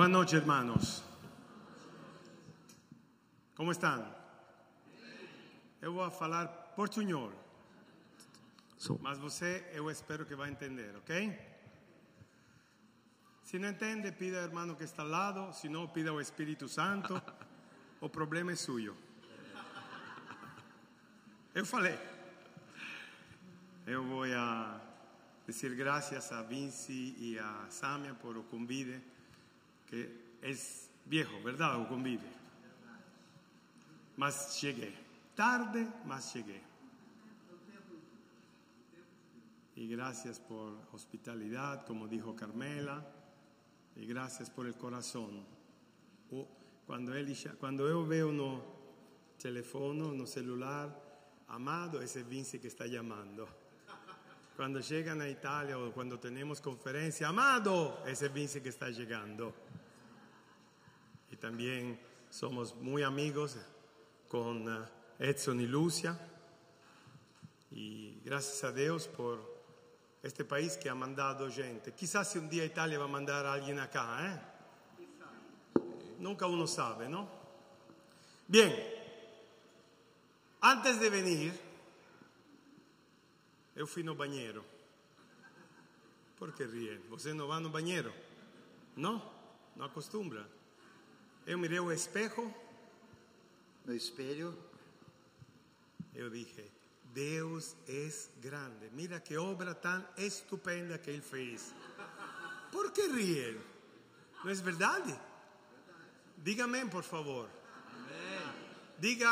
Buenas noches, hermanos. Como estão? Eu vou falar portunhol, mas você eu espero que vai entender, ok? Se não entende, pida ao irmão que está ao lado, se não, pida ao Espírito Santo. O problema é suyo. Eu falei. Eu vou a dizer graças a Vinci e a Samia por o convite, que é viejo, verdade, o convite. Mas cheguei. Tarde, mas cheguei. Y gracias por hospitalidad, como dijo Carmela, y gracias por el corazón. Cuando, él, cuando yo veo no teléfono, no celular, amado, ese es Vince que está llamando. Cuando llegan a Italia o cuando tenemos conferencia, amado, ese es Vince que está llegando. Y también somos muy amigos con eh, Edson y Lucia. Y gracias a Dios por este país que ha mandado gente. Quizás si un día Italia va a mandar a alguien acá, ¿eh? Nunca uno sabe, ¿no? Bien, antes de venir, eu fui no banheiro. Por que riem? Você não vai no banheiro? Não? Não acostumbra? Eu mirei o espejo, No espelho, eu dije, Deus é grande. Mira que obra tão estupenda que Ele fez. Por que riem? Não é verdade? Diga amém, por favor. Diga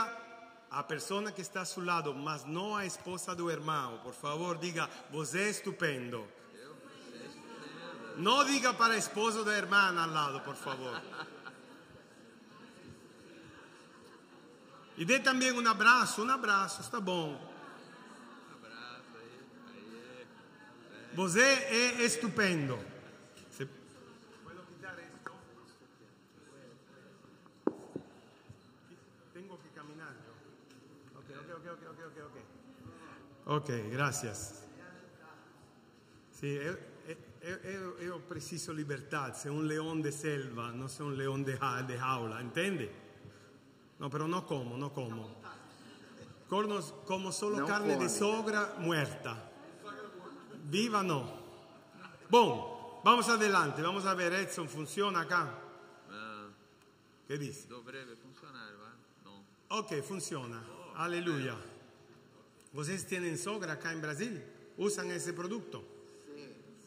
a pessoa que está a seu lado, mas não a esposa do irmão, por favor, diga, você é estupendo. Não diga para a esposa da irmã ao lado, por favor. E dê também um abraço, um abraço, está bom. Você é estupendo. Se- Puedo quitar esto? Tengo que caminar yo. Ok, ok, ok, ok, ok, ok. Ok, gracias. Sì, io, io- io- io preciso libertà, sei un leone de selva, non sei un leone de, ja- de jaula, intendi? No, pero no como, no como. Corno- como solo No carne de sogra muerta. Viva no. Bom, vamos adelante, vamos a ver, Edson, ¿funciona acá? Ah, ¿Qué dice? dovrebbe funzionare, va? No. Ok, funciona. Aleluya. ¿Ustedes tienen sogra acá en Brasil? ¿Usan ese producto?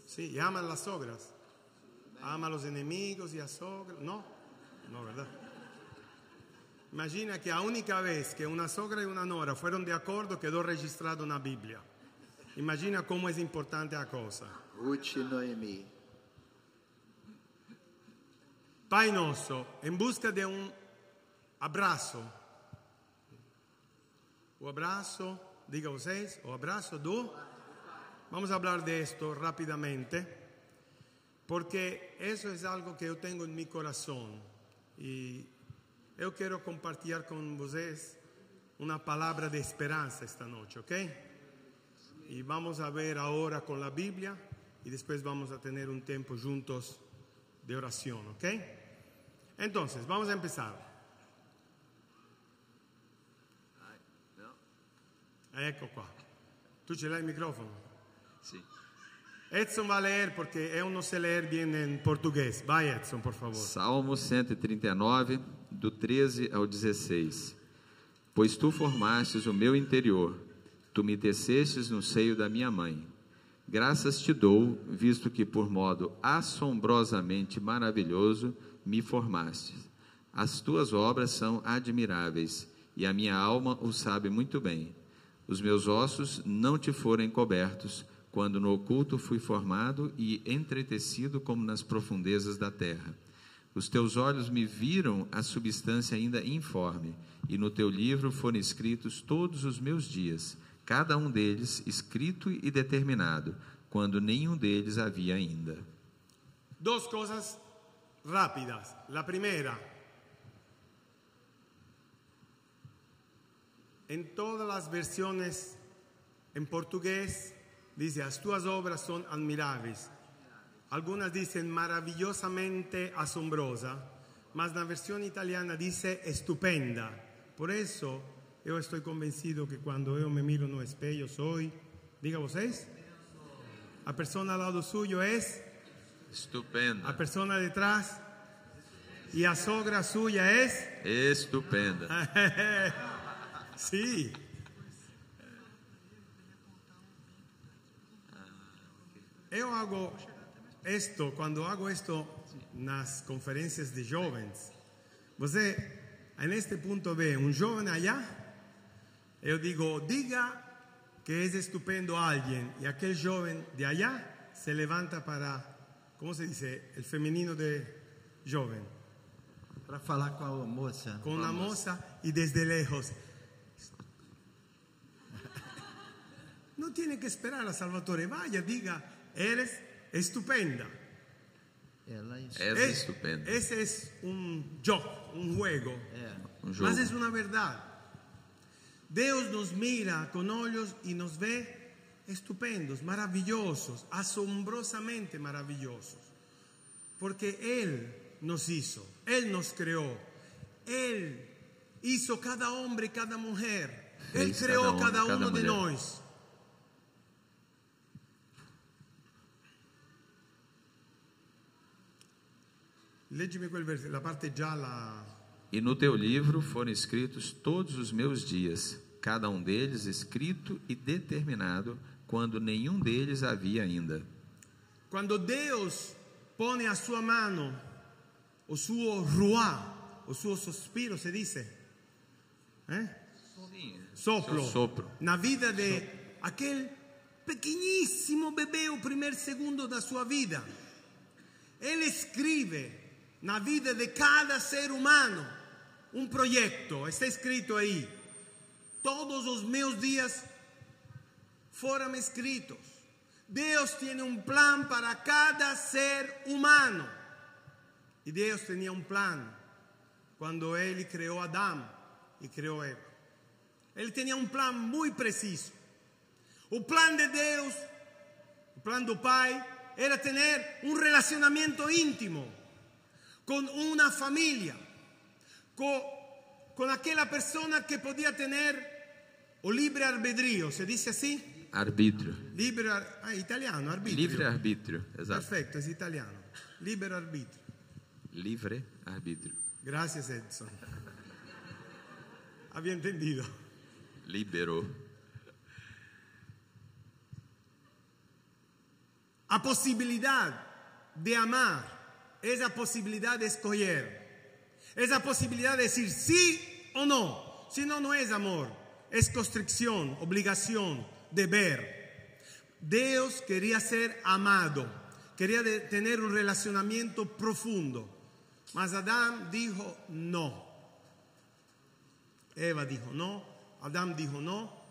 Sí. y aman las sogras. Ama a los enemigos y a sogras. No, no, ¿verdad? Imagina que la única vez que una sogra y una nora fueron de acuerdo quedó registrado en la Biblia. Imagina cómo es importante la cosa. Ruth e Noemi. Pai Nosso, em busca de um abraço. O abraço, diga vocês, o abraço do. Vamos falar de esto rapidamente, porque isso é algo que eu tenho em meu coração e eu quero compartilhar com vocês uma palavra de esperança esta noite, ok? E vamos a ver agora com a Bíblia e depois vamos a ter um tempo juntos de oração, ¿ok? Entonces, vamos a no. Ecco qua. Tu ce l'hai il microfono? Sì. Edson va a leer porque eu não sei ler bien en portugués. Vai, Edson, por favor. Salmo 139, do 13 ao 16. Pois tu formastes o meu interior, tu me tecestes no seio da minha mãe. Graças te dou, visto que por modo assombrosamente maravilhoso me formaste. As tuas obras são admiráveis, e a minha alma o sabe muito bem. Os meus ossos não te foram encobertos, quando no oculto fui formado e entretecido como nas profundezas da terra. Os teus olhos me viram a substância ainda informe, e no teu livro foram escritos todos os meus dias, cada um deles escrito e determinado, quando nenhum deles havia ainda. Dos cosas rápidas. La primera. En todas las versiones en portugués dice, las tuas obras son admirables. Algunas dicen maravillosamente asombrosa, mas la versión italiana dice estupenda. Por eso yo estoy convencido que cuando yo me miro no espelho soy, diga vocês, a persona al lado suyo es, Estupenda. persona detrás y a sogra suya es, Estupenda. sí. Yo hago esto, cuando hago esto nas conferencias de jóvenes, você en este punto ve un joven allá, yo digo, diga que es estupendo alguien y aquel joven de allá se levanta para, ¿cómo se dice? El femenino de joven, Para falar com a moça. con la moza y desde lejos. No tiene que esperar a Salvatore, vaya, diga, eres estupenda. Es- estupenda. ese es un joke, un juego. Mas es una verdad. Dios nos mira con ojos y nos ve estupendos, maravillosos, asombrosamente maravillosos. Porque Él nos hizo, Él nos creó, Él hizo cada hombre y cada mujer. Él creó cada cada, hombre, cada uno de mulher. E no teu livro foram escritos todos os meus dias, cada um deles escrito e determinado, quando nenhum deles havia ainda. Quando Deus pone a sua mano, o suo ruá, o suo sospiro, se dice, eh? soplo, Seu sopro. na vida de aquel pequeñísimo bebê, o primeiro segundo da sua vida. Ele escreve na vida de cada ser humano um projeto, está escrito aí. Todos os meus dias foram escritos. Deus tem um plan para cada ser humano. E Deus tinha um plan quando Ele criou Adão e criou Eva. Ele tinha um plan muito preciso. O plan de Deus, o plan do Pai, era ter um relacionamento íntimo com uma família, com, com aquela pessoa que podia ter o livre arbitrio, se diz assim? Arbítrio. Libre, ar- ah, italiano, arbitrio. Livre arbítrio. Exato. Perfetto, è italiano. Libero arbitrio. Livre arbítrio. Gracias, Edson. Había entendido. Liberou. A posibilidad de amar, esa posibilidad de escoger, esa posibilidad de decir sí o no. Si no, no es amor, es constricción, obligación, deber. Dios quería ser amado, quería tener un relacionamiento profundo. Mas Adán dijo no. Eva dijo no, Adán dijo no,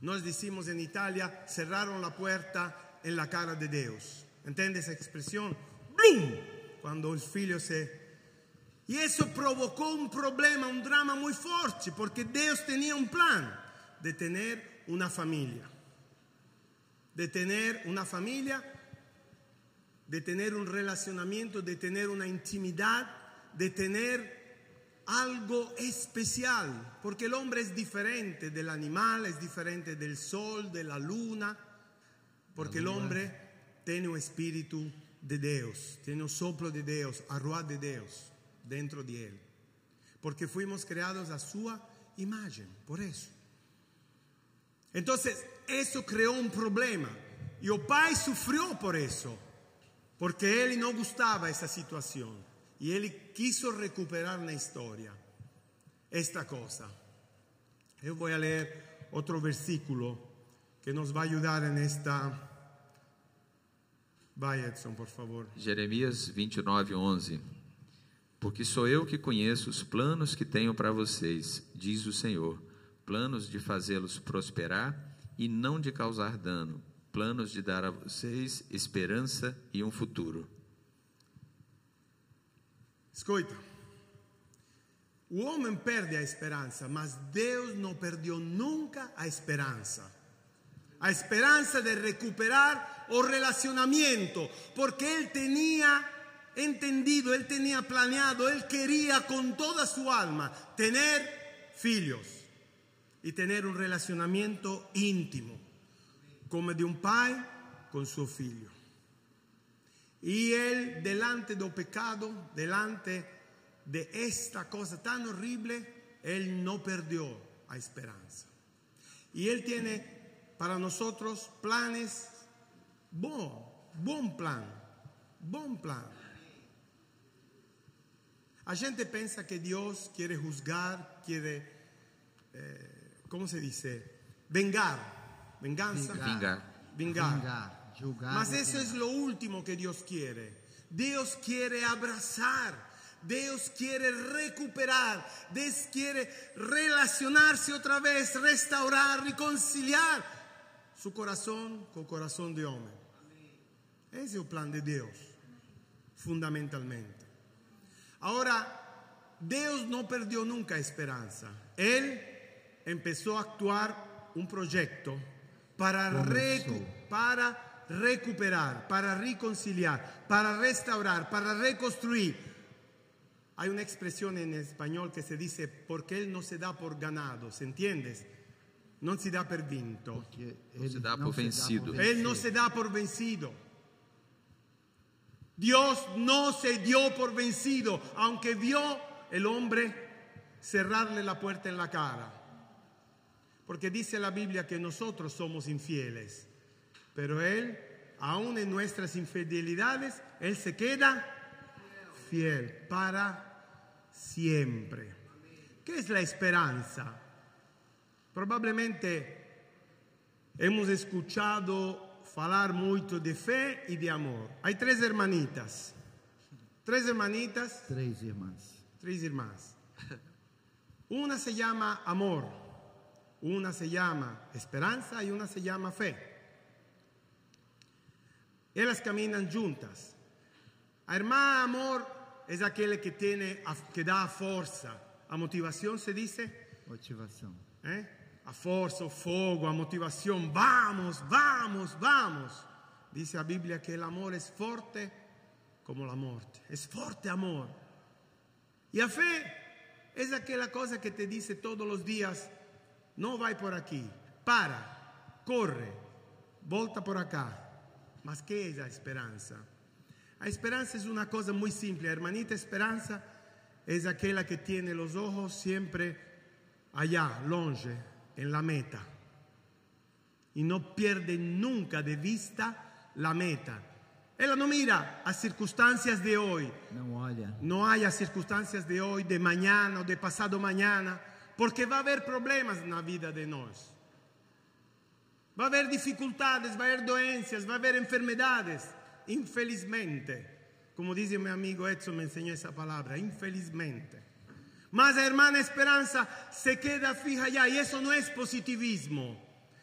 Nos decimos en Italia, cerraron la puerta en la cara de Dios. ¿Entiende esa expresión? ¡Blum! Cuando el figlio se... Y eso provocó un problema, un drama muy fuerte, porque Dios tenía un plan de tener una familia. De tener una familia, de tener un relacionamiento, de tener una intimidad, de tener algo especial, porque el hombre es diferente del animal, es diferente del sol, de la luna, porque el hombre tiene un espíritu de Dios, tiene un soplo de Dios, arroz de Dios dentro de él, porque fuimos creados a su imagen, por eso. Entonces, eso creó un problema y el pai sufrió por eso, porque él no gustaba esa situación y él quiso recuperar la historia esta cosa. Yo voy a leer versículo que nos va a ayudar en esta. Vai, Edson, por favor. Jeremias 29, 11. Porque sou eu que conheço os planos que tenho para vocês, diz o Senhor: planos de fazê-los prosperar e não de causar dano, planos de dar a vocês esperança e um futuro. Escuta. O homem perde a esperança, mas Deus não perdeu nunca a esperança. A esperança de recuperar o relacionamiento, porque él tenía entendido, él tenía planeado, él quería con toda su alma tener hijos y tener un relacionamiento íntimo, como de un padre con su hijo. Y él, delante del pecado, delante de esta cosa tan horrible, él no perdió la esperanza. Y él tiene para nosotros planes, bom, bom plan, bom plan. A gente pensa que Dios quiere juzgar, quiere, eh, ¿cómo se dice? Vengar, venganza. Vingar. Vingar. Vingar, julgar. Mas eso es lo último que Dios quiere. Dios quiere abrazar. Dios quiere recuperar. Dios quiere relacionarse otra vez, restaurar, reconciliar su corazón con el corazón de hombre. Ese es el plan de Dios, fundamentalmente. Ahora, Dios no perdió nunca esperanza. Él empezó a actuar un proyecto para, recu- para recuperar, para reconciliar, para restaurar, para reconstruir. Hay una expresión en español que se dice, porque Él no se da por ganado, ¿se entiendes? No se da por vinto. Não ele se não por vencido. Él no se da por vencido. Dios no se dio por vencido, aunque vio el hombre cerrarle la puerta en la cara. Porque dice la Biblia que nosotros somos infieles, pero Él, aún en nuestras infidelidades, Él se queda fiel para siempre. ¿Qué es la esperanza? Probablemente hemos escuchado falar mucho de fe y de amor. Hay tres hermanitas, tres hermanitas, Três irmãs. tres hermanas. Una se llama amor, una se llama esperanza y una se llama fe. Ellas caminan juntas. A hermana amor es aquella que tiene, que da fuerza, a motivación se dice. Motivação. ¿eh? A forza, o fogo, a motivación. Vamos, vamos, vamos. Dice la Biblia que el amor es fuerte como la muerte. Es fuerte amor. Y la fe es aquella cosa que te dice todos los días, no vai por aquí, para, corre, volta por acá. Mas ¿qué es la esperanza? La esperanza es una cosa muy simple. Hermanita esperanza es aquella que tiene los ojos siempre allá, longe, en la meta. Y no pierde nunca de vista la meta. Ella no mira a circunstancias de hoy, no hay a circunstancias de hoy, de mañana o de pasado mañana, porque va a haber problemas en la vida de nosotros. Va a haber dificultades, va a haber doencias, va a haber enfermedades, infelizmente. Como dice mi amigo Edson, me enseñó esa palabra, infelizmente. Mas la hermana Esperanza se queda fija allá y eso no es positivismo.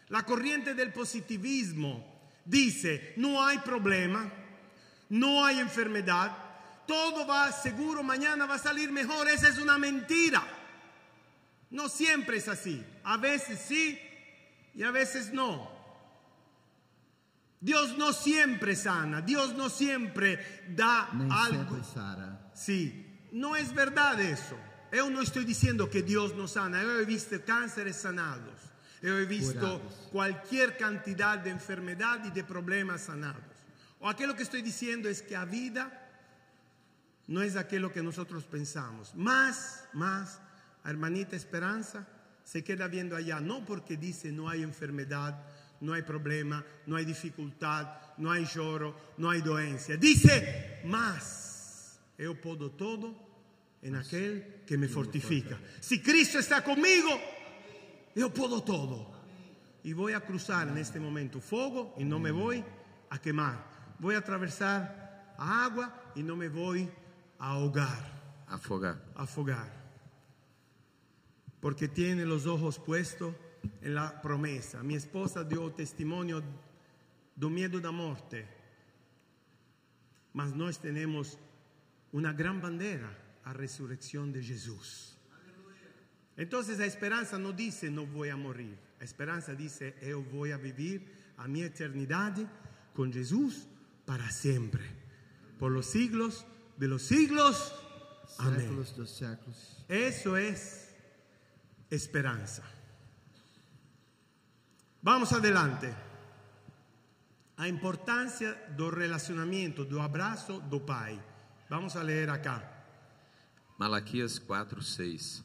La corriente del positivismo dice, no hay problema, no hay enfermedad, todo va seguro, mañana va a salir mejor. Esa es una mentira. No siempre es así. A veces sí y a veces no. Dios no siempre sana, Dios no siempre da algo. Sara. Sí, no es verdad eso. Yo no estoy diciendo que Dios no sana. Yo he visto cánceres sanados. Yo he visto Curados. cualquier cantidad de enfermedad y de problemas sanados. O aquello que estoy diciendo es que la vida no es aquello que nosotros pensamos. Más, más, hermanita Esperanza se queda viendo allá, no porque dice no hay enfermedad, no hay problema, no hay dificultad, no hay lloro, no hay doencia. Dice más, yo puedo todo en aquel que me fortifica. Si Cristo está conmigo, yo puedo todo. Y voy a cruzar en este momento fuego y no me voy a quemar. Voy a atravesar agua y no me voy a ahogar, Afogar. afogar. Porque tiene los ojos puestos en la promesa. Mi esposa dio testimonio do miedo da morte. Mas nós tenemos una gran bandera, a resurrección de Jesús. Entonces la esperanza no dice no voy a morir. La esperanza dice yo voy a vivir a mi eternidad con Jesús para siempre, por los siglos de los siglos. Amén. Eso es esperanza. Vamos adelante. A importância do relacionamento, do abraço do pai. Vamos a ler acá. Malaquias 4, 6.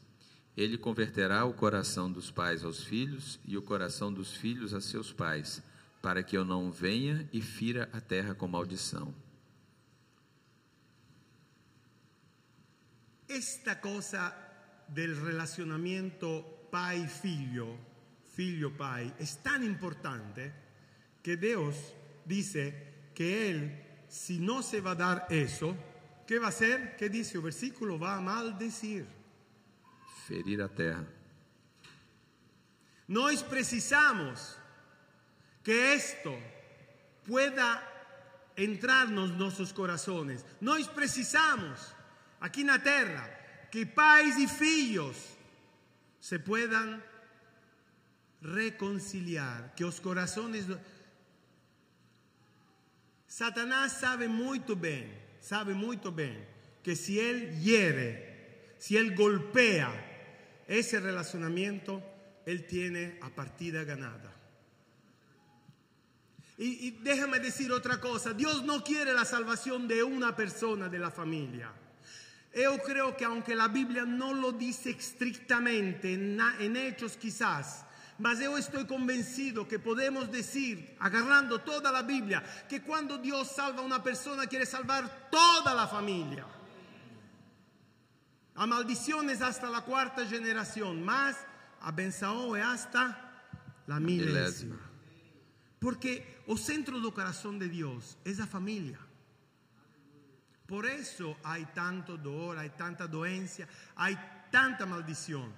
Ele converterá o coração dos pais aos filhos e o coração dos filhos a seus pais, para que eu não venha e fira a terra com maldição. Esta cosa del relacionamiento pai-figlio, figlio-pai, es tan importante que Dios dice que Él, si no se va a dar eso, ¿qué va a hacer? ¿Qué dice el versículo? Va a maldecir. Ferir a terra. Nós precisamos que esto pueda entrar nos nossos corazones. Nós precisamos, aqui na terra, que pais e filhos se puedan reconciliar, que os corazones... Satanás sabe muito bem, sabe muito bem, que se ele hiere, se ele golpea ese relacionamiento, él tiene a partida ganada. Y, déjame decir otra cosa, Dios no quiere la salvación de una persona de la familia. Yo creo que aunque la Biblia no lo dice estrictamente, en hechos quizás, mas yo estoy convencido que podemos decir, agarrando toda la Biblia, que cuando Dios salva a una persona quiere salvar toda la familia. A maldiciones hasta la cuarta generación, más a benção é hasta la milésima. Porque o centro do coração de Deus é a família. Por eso hay tanto dolor, hay tanta doencia, hay tanta maldición.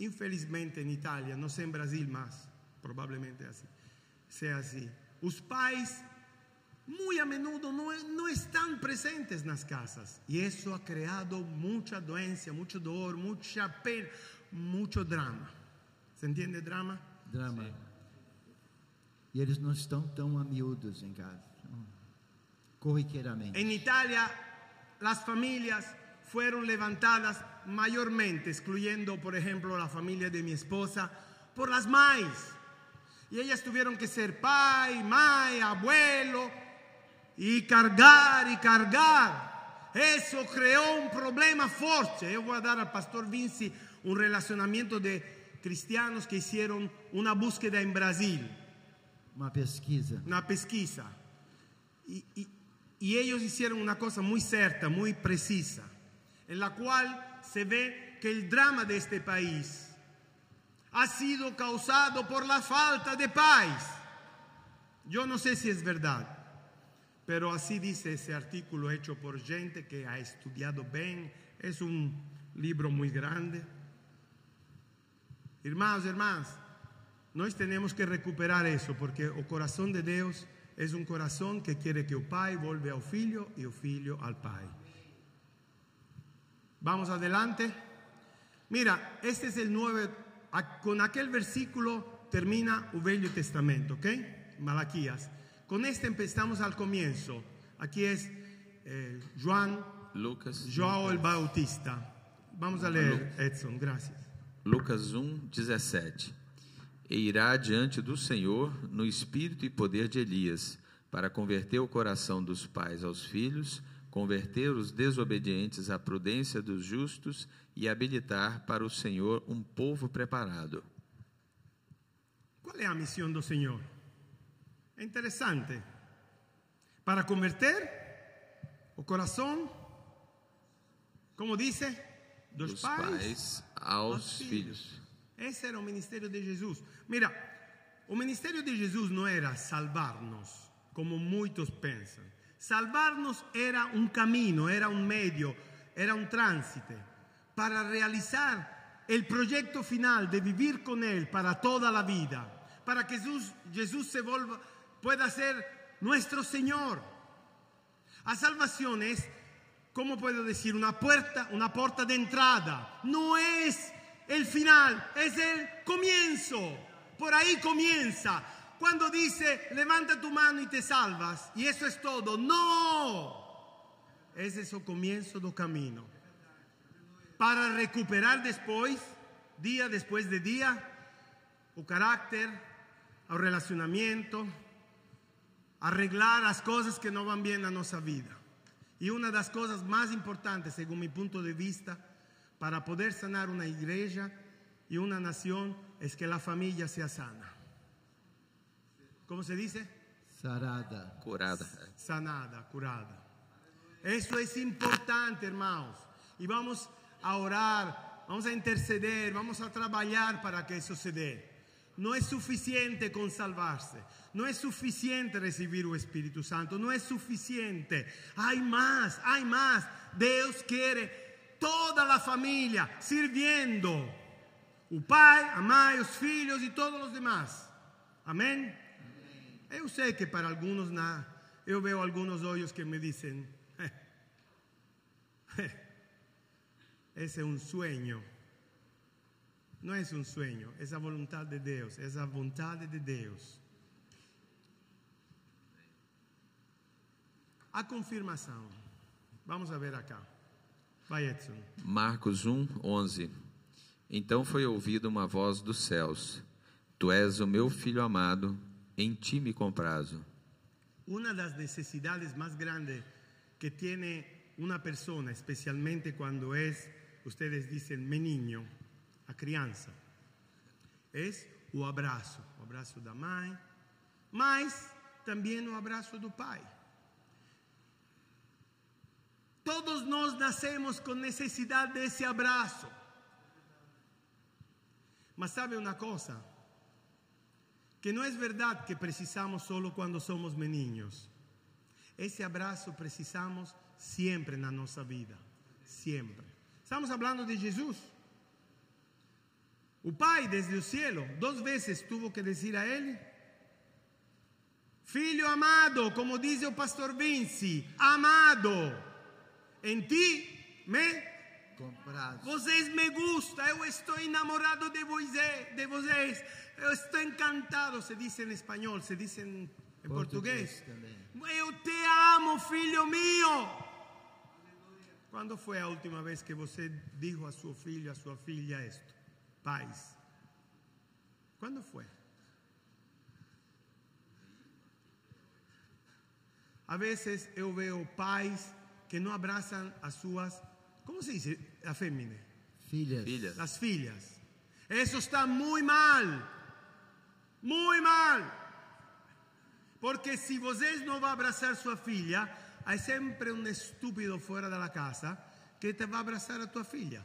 Infelizmente en Italia, no sé en Brasil más, probablemente así, sea así. Los pais muy a menudo no, no están presentes en las casas y eso ha creado mucha doencia, mucho dolor, mucha pena, mucho drama. ¿Se entiende drama? Drama. E eles não estão tão a miúdos em casa. Então, Corriqueiramente. En Italia las familias fueron levantadas mayormente, excluyendo por ejemplo la familia de mi esposa, por las maíz. Y ellas tuvieron que ser pai, mai, abuelo, y cargar y cargar. Eso creó un problema fuerte. Yo voy a dar al pastor Vinci un relacionamiento de cristianos que hicieron una búsqueda en Brasil Uma pesquisa. una pesquisa. Y, y- y ellos hicieron una cosa muy cierta, muy precisa, en la cual se ve que el drama de este país ha sido causado por la falta de paz. Yo no sé si es verdad, pero así dice ese artículo hecho por gente que ha estudiado bien. Es un libro muy grande. Hermanos, hermanas, nós temos que recuperar isso, porque o coração de Deus é um coração que quer que o pai volve ao filho e o filho ao pai. Vamos adelante. Mira, este es el 9, a- con aquel versículo termina el Velho Testamento, ¿ok? Malaquías. Con este empezamos al comienzo. Aquí es eh, Juan, Lucas, João el Bautista. Vamos a leer, Edson, gracias. Lucas 1, 17. E irá diante do Senhor no espírito e poder de Elias, para converter o coração dos pais aos filhos, converter os desobedientes à prudência dos justos e habilitar para o Senhor um povo preparado. ¿Cuál es la misión del Señor? Es interesante. Para converter o corazón, como dice, dos, Dos pais pais aos filhos. Ese era el ministerio de Jesús. Mira, el ministerio de Jesús no era salvarnos, como muchos piensan. Salvarnos era un camino, era un medio, era un tránsito para realizar el proyecto final de vivir con Él para toda la vida, para que Jesús, se pueda ser nuestro Señor. La salvación es, ¿cómo puedo decir? Una puerta, una puerta de entrada. No es el final, es el comienzo. Por ahí comienza. Cuando dice, levanta tu mano y te salvas, y eso es todo. No, es el comienzo del camino. Para recuperar después, día después de día, o carácter, o relacionamiento, arreglar las cosas que no van bien a nuestra vida. Y una de las cosas más importantes, según mi punto de vista, para poder sanar una iglesia y una nación es que la familia sea sana. ¿Cómo se dice? Sarada. Curada. Sanada, curada. Eso es importante, hermanos. Y vamos a orar, vamos a interceder, vamos a trabajar para que eso se dé. No es suficiente con salvarse. No es suficiente recibir el Espíritu Santo. No es suficiente. Hay más, hay más. Dios quiere toda la familia sirviendo. O pai, a mãe, os filhos e todos os demás. Amém? Eu sei que para alguns, na, eu vejo alguns olhos que me dizem: esse é um sonho. Não é um sonho, é a vontade de Deus, é a vontade de Deus. A confirmação. Vamos ver acá. Vai, Edson. Marcos 1, 11. Então foi ouvida uma voz dos céus: Tu és o meu filho amado, em ti me comprazo. Una de las necesidades más grandes que tiene una persona, especialmente cuando es, ustedes dicen, menino, a criança, es o abraço. O abraço da mãe, mas também o abraço do pai. Todos nós nascemos com necessidade desse abraço. Mas sabe uma coisa? Que não é verdade que precisamos solo quando somos meninos. Esse abraço precisamos sempre na nossa vida. Sempre. Estamos falando de Jesus. O Pai desde o cielo duas vezes tuvo que dizer a ele: Filho amado, como diz o pastor Vinci, amado, em ti me Comprado. Vocês me gustam, eu estou enamorado de vocês, de vocês. Eu estou encantado, se diz em espanhol, se em português. Português também. Eu te amo, filho meu. Quando foi a última vez que você disse a seu filho, a sua filha isto? Pais. Quando foi? A vezes eu vejo pais que não abraçam as suas, como se diz a? Filhas. Filhas. Las filhas. Eso está muy mal. Muy mal. Porque si vocês não vai abraçar sua filha, há sempre um estúpido fora da casa que te vai abraçar a tua filha.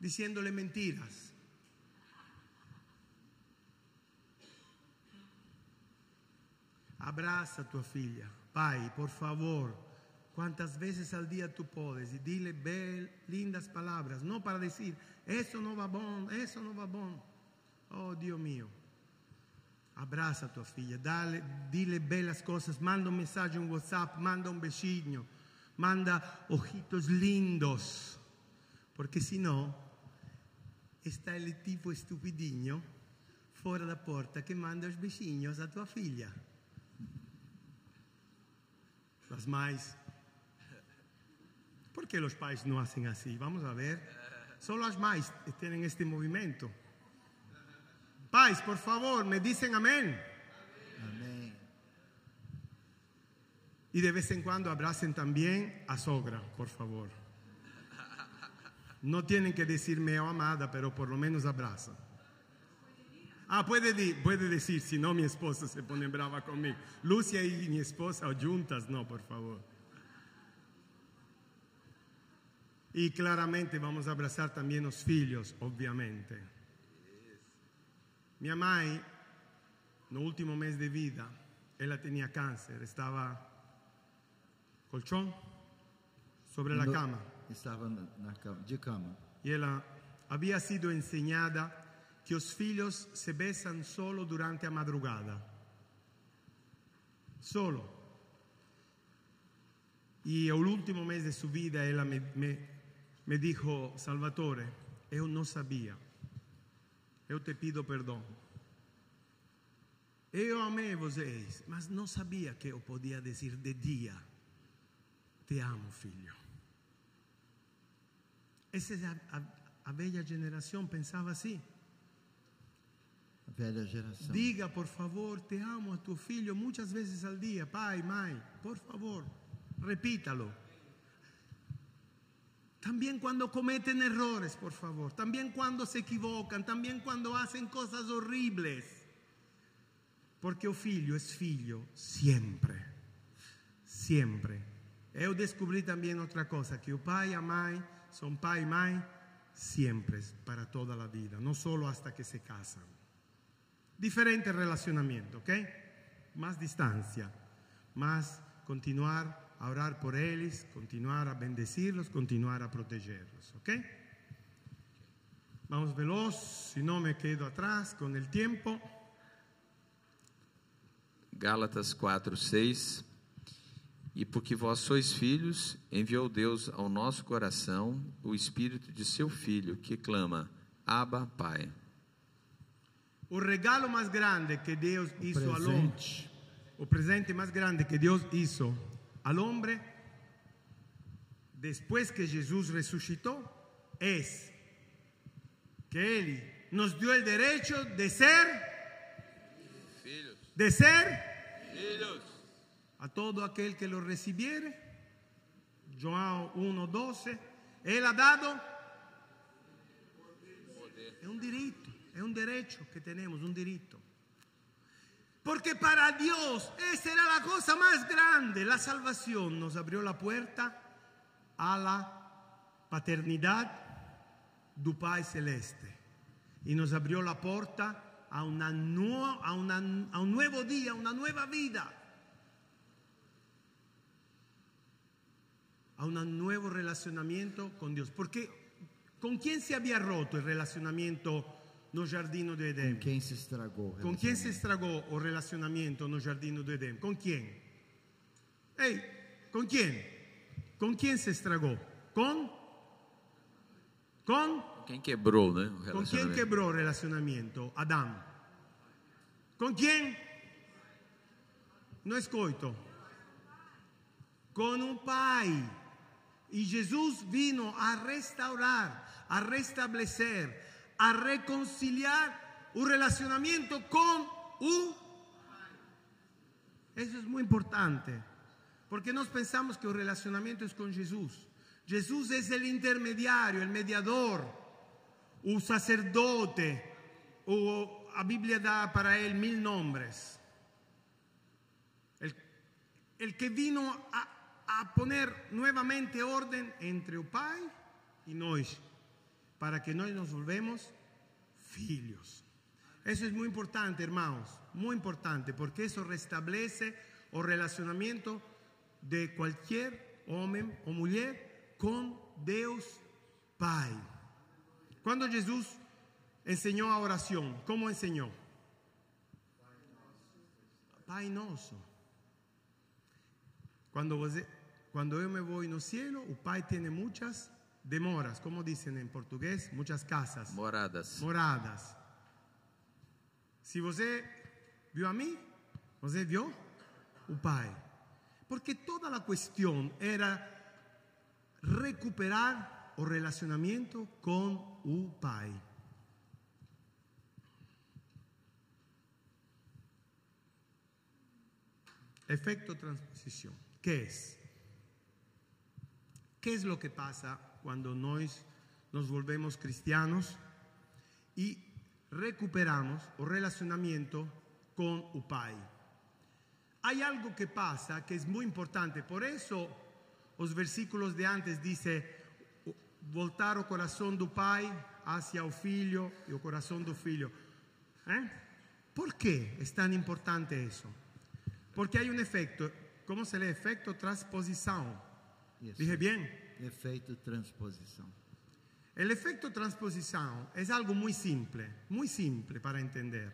Diciéndole mentiras. Abraça a tua filha. Pai, por favor, quantas vezes al día tú podes, y dile bel, lindas palabras, no para decir, eso no va bom, eso no va bom. Oh, Dios mío. Abraça a tua filha, dale, dile belas coisas, manda um mensagem no WhatsApp, manda um beijinho, manda ojitos lindos, porque senão está ele tipo estupidinho fora da porta que manda os beijinhos à tua filha. As mães, ¿por que os pais não hacen assim? Vamos a ver. Solo as mães têm este movimento. Pais, por favor, me dicen amén. Amém. Y de vez en cuando abracen también a sogra, por favor. No tienen que decirme oh, amada, pero por lo menos abraza. Ah, puede, puede decir, si no mi esposa se pone brava conmigo. Lucia y mi esposa juntas, no, por favor. Y claramente vamos a abrazar también los filhos, obviamente. Minha mãe, no último mês de vida, ela tinha câncer, estava colchão sobre a No- cama. Estava na, na cama, de cama. E ela havia sido ensinada que os filhos se besan solo durante a madrugada. Solo. E ao último mês de sua vida, ela me, me, me dijo, Salvatore, eu não sabia. Eu te pido perdão. Eu amei vocês, mas não sabia que eu podia dizer de dia: Te amo, filho. Essa é a, a, a velha geração pensava assim. A velha geração. Diga, por favor, te amo a tu filho muitas vezes ao dia, pai, mãe, por favor, repítalo. También cuando cometen errores, por favor. También cuando se equivocan. También cuando hacen cosas horribles. Porque o filho é filho sempre. Sempre. Eu descobri também outra coisa, que o pai e a são pai e mãe sempre, para toda a vida, não solo hasta que se casam. Diferente relacionamento, ok? Mais distância, mas continuar a orar por eles, continuar a bendecirlos, continuar a protegerlos, ok? Vamos veloz, si no me quedo atrás con el tiempo. Gálatas 4, 6. E porque vós sois filhos, enviou Deus ao nosso coração o espírito de seu filho, que clama: Abba, Pai. O regalo más grande que Dios hizo al hombre, Presente. o presente más grande que Dios hizo al hombre, después que Jesús resucitó, es que Él nos dio el derecho de ser, de ser a todo aquel que lo recibiere. João 1:12, Él ha dado es un derecho, es un derecho que tenemos, un derecho. Porque para Dios esa era la cosa más grande. La salvación nos abrió la puerta a la paternidad del Pai Celeste. Y nos abrió la puerta a, una nueva, a, una- a un nuevo día, una nueva vida. A un nuevo relacionamiento con Dios. Porque ¿con quién se había roto el relacionamiento no Giardino de Edén? Com quem se estragou? o Con quién se relacionamento? estragó el relacionamiento no Giardino de Edén? ¿Con quién? Ey, ¿con quién? ¿Con quién se estragó? ¿Con? ¿Con? Quem quebrou, né? O ¿Con quién relacionamento. quebró el relacionamiento? Adán. ¿Con quién? No escoito. Con un pai. Y Jesús vino a restaurar, a restablecer, a reconciliar un relacionamiento con un Eso es muy importante. Porque nos pensamos que el relacionamiento es con Jesús. Jesús es el intermediario, el mediador, un sacerdote. O la Biblia da para él mil nombres. El, que vino a, a poner nuevamente orden entre el Pai y nosotros, para que nosotros nos volvemos filhos. Eso es muy importante, hermanos, muy importante, porque eso restablece el relacionamiento de cualquier hombre o mujer con Dios Pai. Cuando Jesús enseñó a oración, ¿cómo enseñó? Pai Nosso. Cuando yo me voy no cielo, el Pai tiene muchas demoras, como dicen en portugués, muchas casas Moradas. moradas. Se você viu a mim, você viu o Pai. Porque toda a questão era recuperar o relacionamento com o Pai. Efecto transposición. ¿Qué es? ¿Qué es lo que pasa cuando nos, nos volvemos cristianos y recuperamos el relacionamiento con el Pai? Hay algo que pasa que es muy importante, por eso los versículos de antes dice voltar o corazón do Pai hacia o Filho y o corazón do Filho. ¿Eh? ¿Por qué es tan importante eso? Porque hay un efecto, ¿cómo se lee? Efecto transposición. Isso. Dije bien. Efeito transposição. El efecto transposición es algo muy simple, muy simple para entender.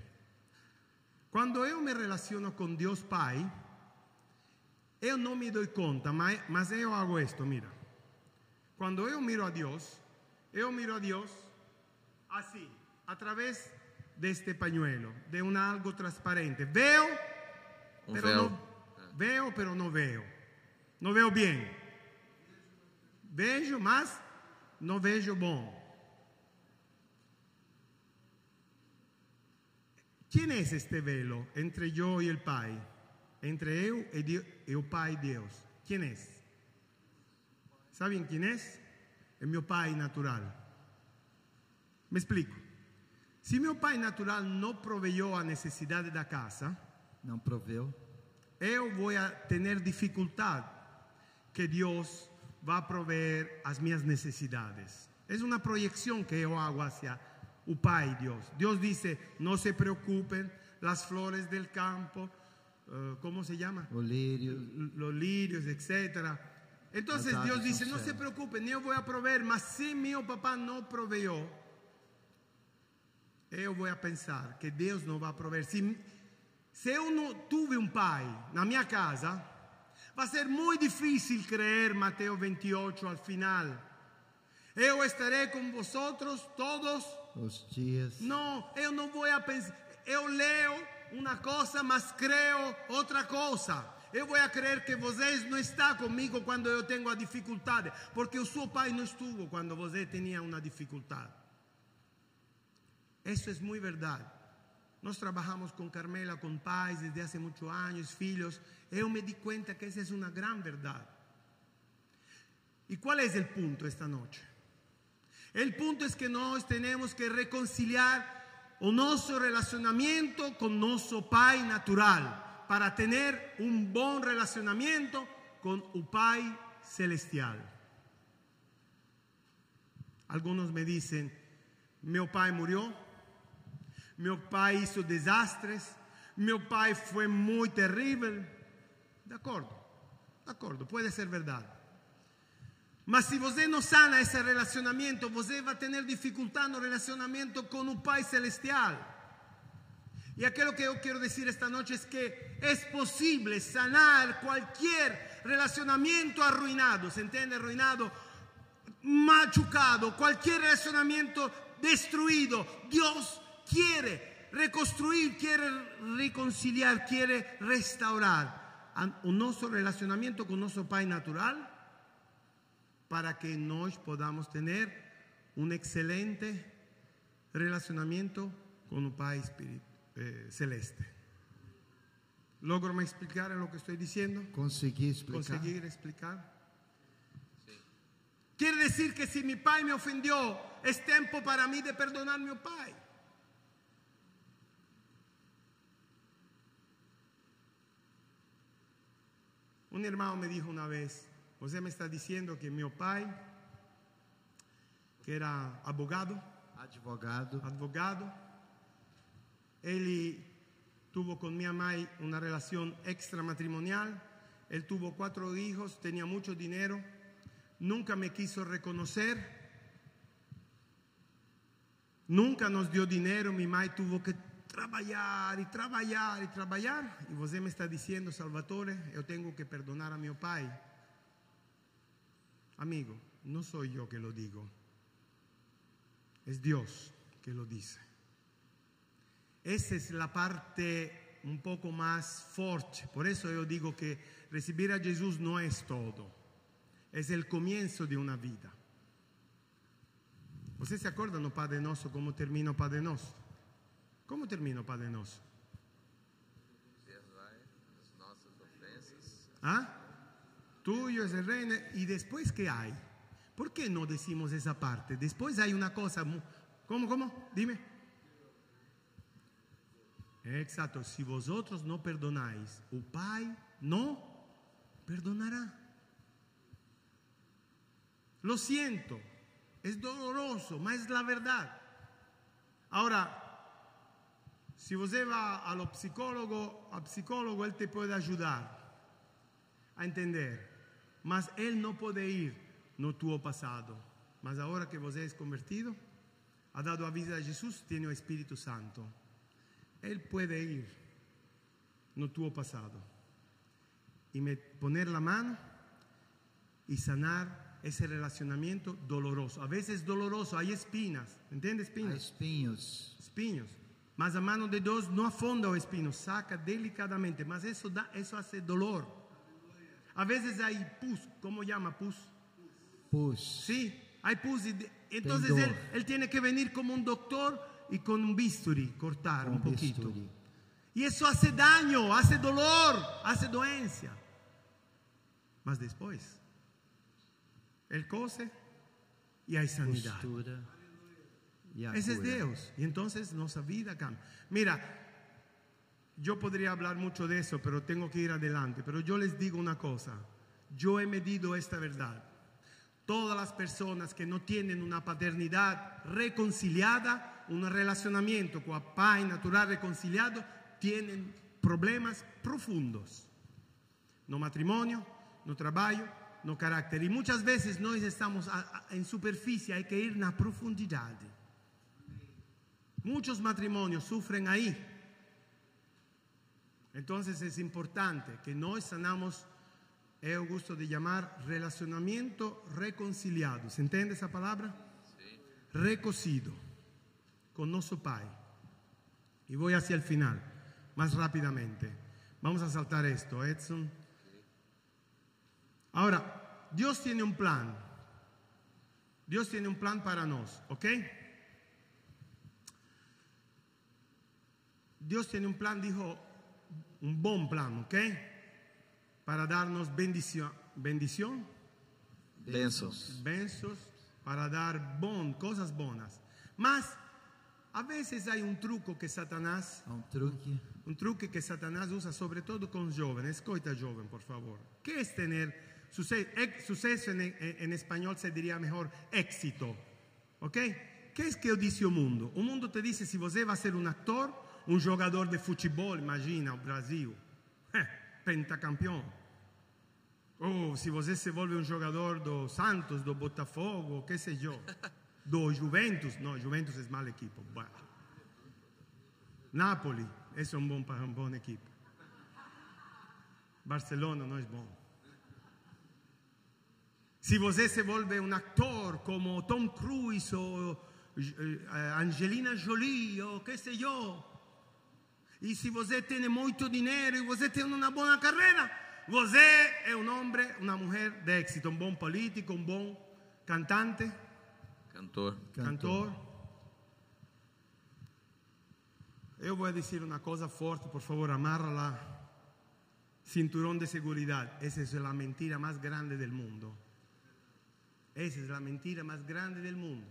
Cuando yo me relaciono con Dios Pai, yo no me doy cuenta, ma- mas yo hago esto, mira. Cuando yo miro a Dios, yo miro a Dios así, a través de este pañuelo, de un algo transparente. Veo, pero véu. no veo, pero no veo. No veo bien. Vejo, mas não vejo bom. Quem é este velo entre eu e o Pai? Entre eu e, Dio- e o Pai Deus. Quem é? Sabem quem é? É meu Pai natural. Me explico. Se meu Pai natural não proveu a necessidade da casa, Não proveu. eu vou ter dificuldade que Deus vai prover as minhas necessidades. É uma projeção que eu hago hacia o Pai Deus. Deus diz: não se preocupem, las flores del campo, eh, como se chama? O lírio. Los lirios, etc. Entonces Dios dice: no se preocupen, eu vou a prover, mas se meu papá não proveu, eu vou a pensar que Deus não vai prover. Se, se eu não tive um pai na minha casa, vai ser muito difícil crer Mateus 28 al final. Eu estarei com vosotros todos Os dias. não, eu não vou a pensar. Eu leio uma coisa, mas creio outra coisa. Eu vou a crer que vocês não estão comigo quando eu tenho a dificuldade, porque o seu pai não estuvo quando você tinha uma dificuldade. Isso é muito verdade. Nós trabalhamos com Carmela, com pais desde há muitos anos, filhos. Eu me di conta que essa é uma grande verdade. E qual é o ponto esta noite? El punto es que nós tenemos que reconciliar o nosso relacionamento com nosso Pai natural para tener un buen relacionamiento con o Pai celestial. Algunos me dicen, meu pai murió, meu pai hizo desastres, meu pai foi muito terrível. De acordo, de acordo, pode ser verdade. Mas se você não sana esse relacionamento, você vai ter dificuldade no relacionamento com o Pai Celestial. E aquilo que eu quero dizer esta noite é que é possível sanar qualquer relacionamento arruinado, ¿se entende? Arruinado, machucado, qualquer relacionamento destruído. Deus quiere reconstruir, quiere reconciliar, quiere restaurar a- o nosso relacionamento com nosso Pai natural para que nós podamos ter um excelente relacionamento com o Pai Espírito, eh, Celeste. ¿Logro me explicar lo que estoy diciendo? Consegui explicar. ¿Conseguir explicar? Quiere decir que si mi pai me ofendió, es tiempo para mí de perdonar a mi pai. Un hermano me dijo una vez, usted me está diciendo que mi pai, que era abogado, Advogado. advogado, él tuvo con mi mamá una relación extramatrimonial, él tuvo cuatro hijos, tenía mucho dinero, nunca me quiso reconocer, nunca nos dio dinero, mi mamá tuvo que trabajar y trabajar y trabajar, y usted me está diciendo, Salvatore, yo tengo que perdonar a mi pai. Amigo, no soy yo que lo digo, es Dios que lo dice. Esa es la parte un poco más fuerte. Por eso yo digo que recibir a Jesús no es todo. Es el comienzo de una vida. ¿Ustedes se acuerdan no Padre Nuestro cómo termina o Padre Nuestro? ¿Cómo termina o Padre Nuestro? ¿Ah? Tuyo es el reino. ¿Y después qué hay? ¿Por qué no decimos esa parte? Después hay una cosa. ¿Cómo, cómo? Dime. Exacto, si vosotros no perdonáis, o Pai no perdonará. Lo siento, es doloroso, mas es la verdad. Ahora, si você va al psicólogo, al psicólogo él te puede ayudar a entender, mas él no puede ir no tuo pasado. Mas ahora que você es convertido, ha dado a vida a Jesús, tiene el Espíritu Santo. Él puede ir no tuvo pasado y me poner la mano y sanar ese relacionamiento doloroso. A veces doloroso, hay espinas, ¿entiendes? Há Espinas, espinhos. espinhos. Mas a mano de Dios no afonda o espino, saca delicadamente, mas eso, da, eso hace dolor. A veces hay pus, ¿cómo llama pus? Pus. Sí, hay pus. y de- entonces Tem que venir como un doctor y con un bisturi cortar un Com poquito. bisturi. Y eso hace daño, hace dolor, hace doencia. Mas después, él cose y hay sanidad. Costura. A Ese es. Dios. Y entonces nuestra vida cambia. Mira, yo podría hablar mucho de eso, pero tengo que ir adelante. Pero yo les digo una cosa. Yo he medido esta verdad. Todas las personas que no tienen una paternidad reconciliada, un relacionamiento con el Pai natural reconciliado, tienen problemas profundos. No matrimonio, no trabajo, no carácter. Y muchas veces nós estamos a- a- en superficie, hay que ir na profundidad. Muchos matrimonios sufren ahí. Entonces es importante que nós sanamos, he gusto de llamar relacionamiento reconciliado. ¿Se entiende esa palabra? Recocido con nuestro Pai. Y voy hacia el final, más rápidamente. Vamos a saltar esto, Edson. Ahora, Dios tiene un plan. Dios tiene un plan para nos, ¿ok? Dios tiene un plan, dijo, un buen plan, ¿ok? Para darnos bendición, bendición, Bênçãos. benzos, para dar bon, cosas buenas. Mas, a veces hay un truco que Satanás Há um truque. un truque que Satanás usa sobre todo con jóvenes. Escucha, joven, por favor. ¿Qué es tener suceso? Suceso en, en- en español se diría mejor éxito. ¿Ok? ¿Qué es que dice el mundo? El mundo te dice si você va a ser un actor, un jugador de fútbol, imagina, o Brasil. Eh, pentacampeón. Ou se você se vuelve un jugador do Santos, do Botafogo, qué sé yo. Do Juventus. No, Juventus es mal equipo. Bueno. Napoli, esse é um bom, um bom equipe. Barcelona não é bom. Se você se volve um actor como Tom Cruise ou eh, Angelina Jolie ou que sei eu, e se você tem muito dinheiro e você tem uma boa carreira, você é um homem, uma mulher de êxito, um bom político, um bom cantante, Cantor. cantor. Eu vou dizer uma coisa forte, por favor, amarra lá. Cinturón de seguridad. Esa es la mentira más grande del mundo. Esa es la mentira más grande del mundo.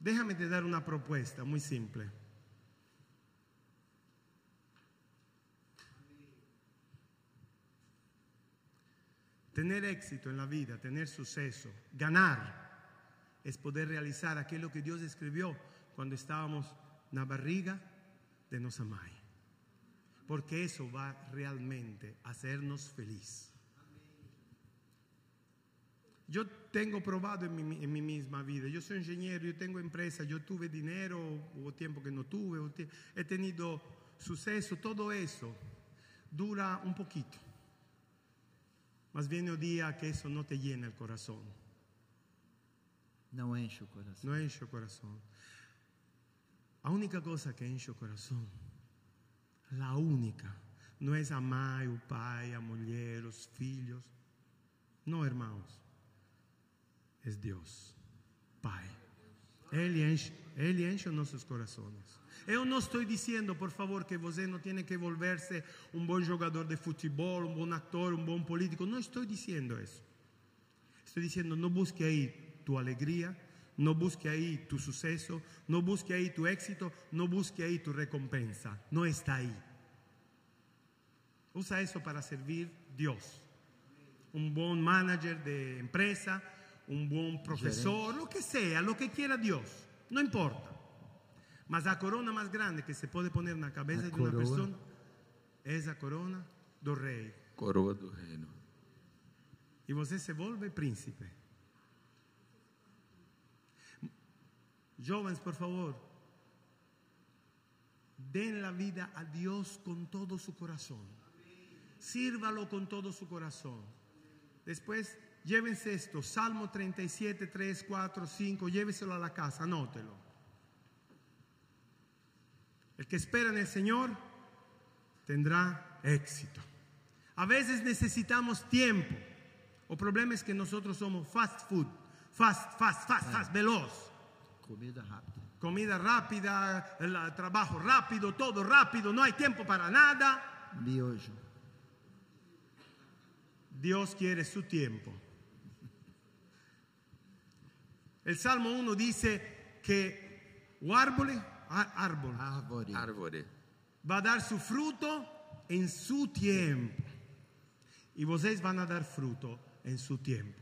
Déjame te dar una propuesta muy simple. Tener éxito en la vida, tener suceso, ganar, es poder realizar aquello que Dios escribió cuando estábamos en la barriga de nos amai. Porque eso va realmente a hacernos feliz. Yo tengo probado en mi, en mi misma vida. Yo soy ingeniero, yo tengo empresa, yo tuve dinero, hubo tiempo que no tuve, he tenido suceso, todo eso dura un poquito. Mas viene el día que eso no te llena el corazón. Não enche o coração. No enche o corazón. La única cosa que enche o corazón, la única, no es amar o pai, a mulher, os filhos. No, hermanos. Es Dios, Pai. Ele enche, Ele enche os nossos corações. Eu não estou dizendo, por favor, que você não tem que volver-se um bom jogador de futebol, um bom ator, um bom político. Não estou dizendo isso. Estou dizendo, não busque aí tu alegria, não busque aí tu sucesso, não busque aí tu éxito, não busque aí tu recompensa. Não está aí. Usa isso para servir Deus. Un buen manager de empresa, un buen profesor, lo que sea, lo que quiera Dios, no importa. Mas la corona más grande que se puede poner en la cabeza La de una coroa. persona es la corona do rey. Coroa do reino. Y você se vuelve príncipe. Jóvenes, por favor, den la vida a Dios con todo su corazón. Sírvalo con todo su corazón. Después, llévense esto, Salmo 37, 3, 4, 5, lléveselo a la casa, anótelo. El que espera en el Señor tendrá éxito. A veces necesitamos tiempo. O problema es que nosotros somos fast food, fast, fast, fast, fast, veloz. Comida rápida. Comida rápida, el trabajo rápido, todo rápido, no hay tiempo para nada. Miojo. Dios quiere su tiempo. El Salmo 1 dice que o árbol, árbol. Árvore. va a dar su fruto en su tiempo. Y vocês van a dar fruto en su tiempo.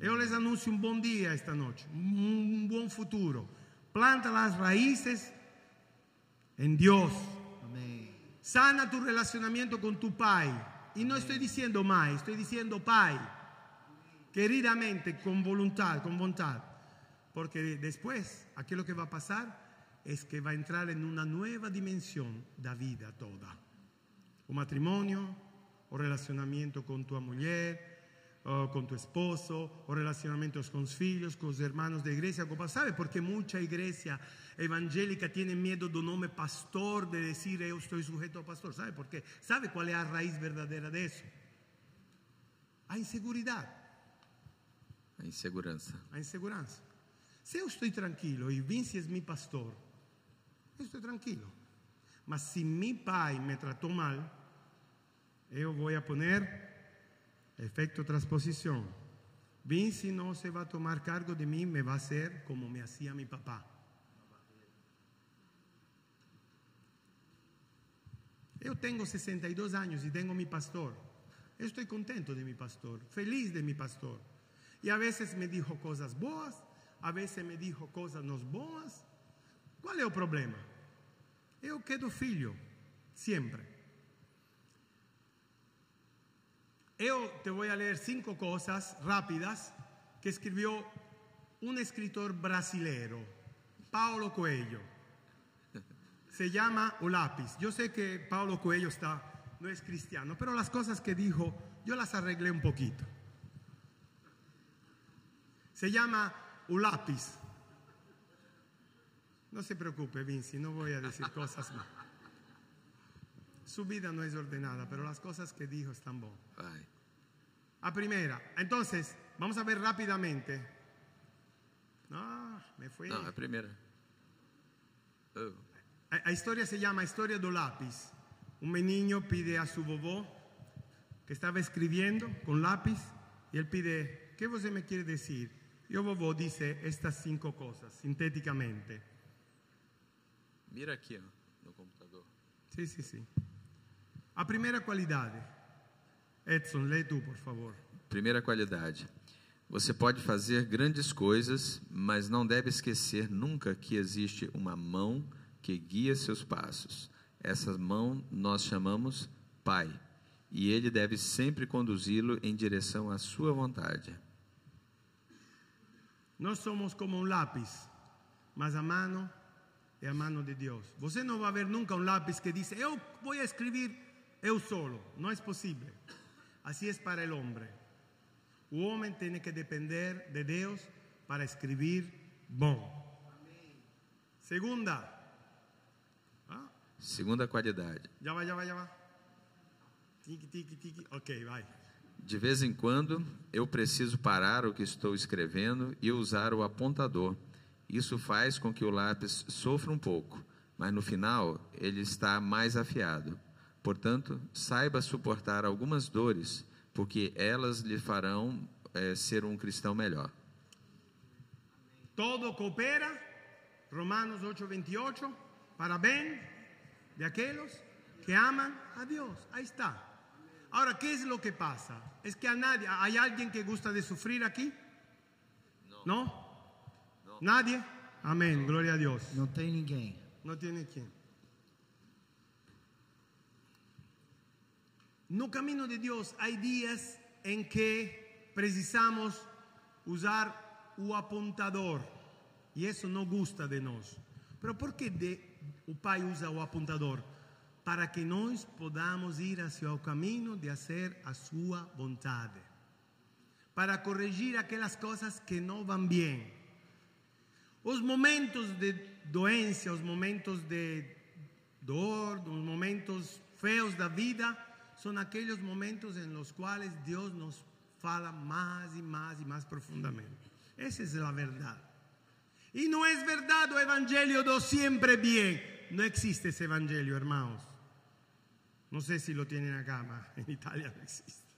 Eu les anuncio un buen día esta noche, un buen futuro. Planta las raíces en Dios. Sana tu relacionamiento con tu pai. Y no estoy diciendo mai, estoy diciendo pai. Queridamente, con voluntad, con voluntad. Porque después, aquí lo que va a pasar es que va a entrar en una nueva dimensión de vida toda. O matrimonio, o relacionamiento con tu mujer, o con tu esposo, o relacionamientos con los hijos, con los hermanos de iglesia. ¿Sabe por qué mucha iglesia evangélica tiene miedo del nombre pastor, de decir yo estoy sujeto al pastor? ¿Sabe por qué? ¿Sabe cuál es la raíz verdadera de eso? Hay inseguridad. A insegurança. a inseguranza. Se eu estou tranquilo e Vinci é meu pastor, eu estou tranquilo. Mas se meu pai me tratou mal, eu vou a poner efecto transposição. Vinci não se vai tomar cargo de mim, me vai ser como me hacía mi papá. Eu tenho 62 anos e tenho meu pastor. Eu estou contento de meu pastor, feliz de meu pastor. E a vezes me dijo coisas boas, a vezes me dijo coisas não boas. Qual é o problema? Eu quedo filho, sempre. Eu te vou a ler cinco coisas rápidas que escreveu um escritor brasileiro, Paulo Coelho. Se llama O Lápiz. Yo sé que Paulo Coelho está, no es cristiano, pero las cosas que dijo yo las arreglé un poquito. Se llama O Lápiz. No se preocupe, Vinci, no voy a decir cosas más. Su vida no es ordenada, pero las cosas que dijo están buenas. A primera. Entonces, vamos a ver rápidamente. Ah, me fui. Não, a primeira. Oh, A, a historia se llama Historia do lápiz. Un niño pide a su vovó que estaba escribiendo con lápiz y él pide, ¿qué você me quiere decir? Y el vovó dice estas cinco cosas sintéticamente. Mira aqui, ó, no computador. Sí, sí, sí. A primeira qualidade. Edson, lê tu, por favor. Primeira qualidade. Você pode fazer grandes coisas, mas não deve esquecer nunca que existe uma mão que guia seus passos. Essa mão nós chamamos Pai, e ele deve sempre conduzi-lo em direção à sua vontade. Nós somos como um lápis, mas a mano é a mano de Deus. Você não vai ver nunca um lápis que diz, eu vou escrever eu solo. Não é possível. Assim é para o homem. O homem tem que depender de Deus para escrever bom. Segunda. Ah, Segunda qualidade. já vai, já vai, já vai. Tique, tique, tique. Ok, vai. De vez em quando, eu preciso parar o que estou escrevendo e usar o apontador. Isso faz com que o lápis sofra um pouco, mas no final ele está mais afiado. Portanto, saiba suportar algumas dores, porque elas lhe farão eh, ser um cristão melhor. Todo coopera, Romanos 8:28, para bem de aquellos que aman a Dios. Ahí está. Ahora, ¿qué es lo que pasa? Es que a nadie, ¿hay alguien que gusta de sufrir aquí? ¿No? ¿Nadie? Amén, gloria a Dios. Não tem ninguém. No tiene quien. No camino de Dios hay días en que precisamos usar o apontador y eso no gusta de nós. Pero por que de, o Pai usa o apontador? Para que nós podamos ir hacia o caminho de hacer a sua vontade. Para corrigir aquelas coisas que não vão bem. Os momentos de doença, os momentos de dor, os momentos feos da vida, são aqueles momentos em los quais Deus nos fala mais e mais e mais profundamente. Essa é a verdade. E não é verdade o evangelho do sempre bem. Não existe esse evangelho, hermanos. Não sei se lo tienen acá, mas em Itália não existe.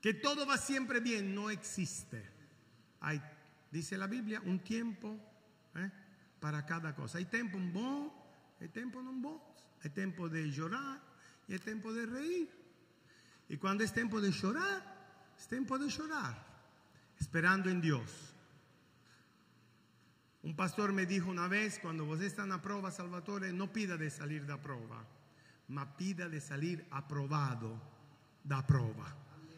Que todo va siempre bien, no existe. Hay, dice la Biblia, un tiempo eh, para cada cosa. Hay tiempo bom, hay tiempo no bom. Hay tiempo de llorar y hay tiempo de reír. Y cuando es tiempo de llorar, es tiempo de llorar, esperando en Dios. Un pastor me dijo una vez, cuando vos estás en la prueba, Salvatore, no pida de salir da prova, ma pida de salir aprobado da prova.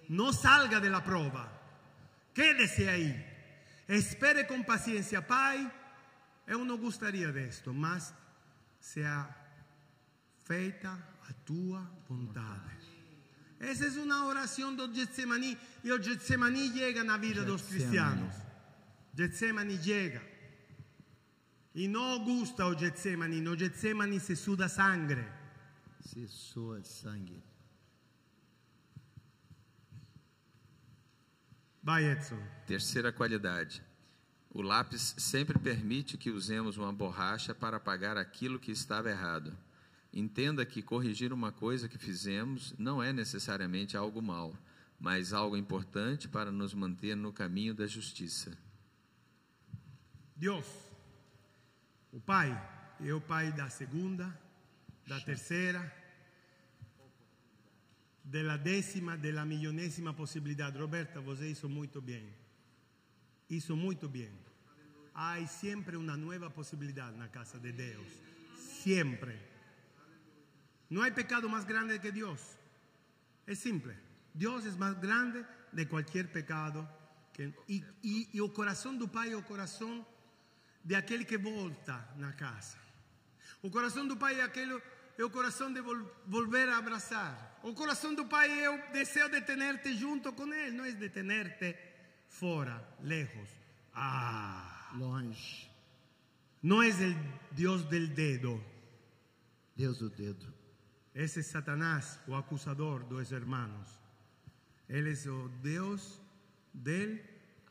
No salga de la prova, quédese ahí, espere con paciencia, Pai, eu não gostaria disto, mas sea feita a tua vontade. Essa é uma oração do Getsemani, e o Getsemani chega na vida dos Getsemani. cristianos. Getsemani chega. E não gusta o Getsemani, no Getsemani se suda sangue. Se soa sangue. Vai, Edson. Terceira qualidade. O lápis sempre permite que usemos uma borracha para apagar aquilo que estava errado. Entenda que corrigir uma coisa que fizemos não é necessariamente algo mal, mas algo importante para nos manter no caminho da justiça. Deus, o Pai, é o Pai da segunda, da terceira, da décima, da milionésima possibilidade. Roberta, você hizo muito bem. Hizo muito bem. Há sempre uma nova possibilidade na casa de Deus. Sempre. Não há pecado mais grande que Deus. É simples. Deus é mais grande de qualquer pecado. E, e, e o coração do Pai é o coração de aquele que volta na casa. O coração do Pai é aquele o coração de vol, volver a abraçar. O coração do Pai é o desejo de tenerte junto com Ele, não é de tenerte fora, lejos. Ah, Longe. não é o Deus del dedo. Deus do dedo. Esse é Satanás, o acusador dos hermanos. Ele é o Deus del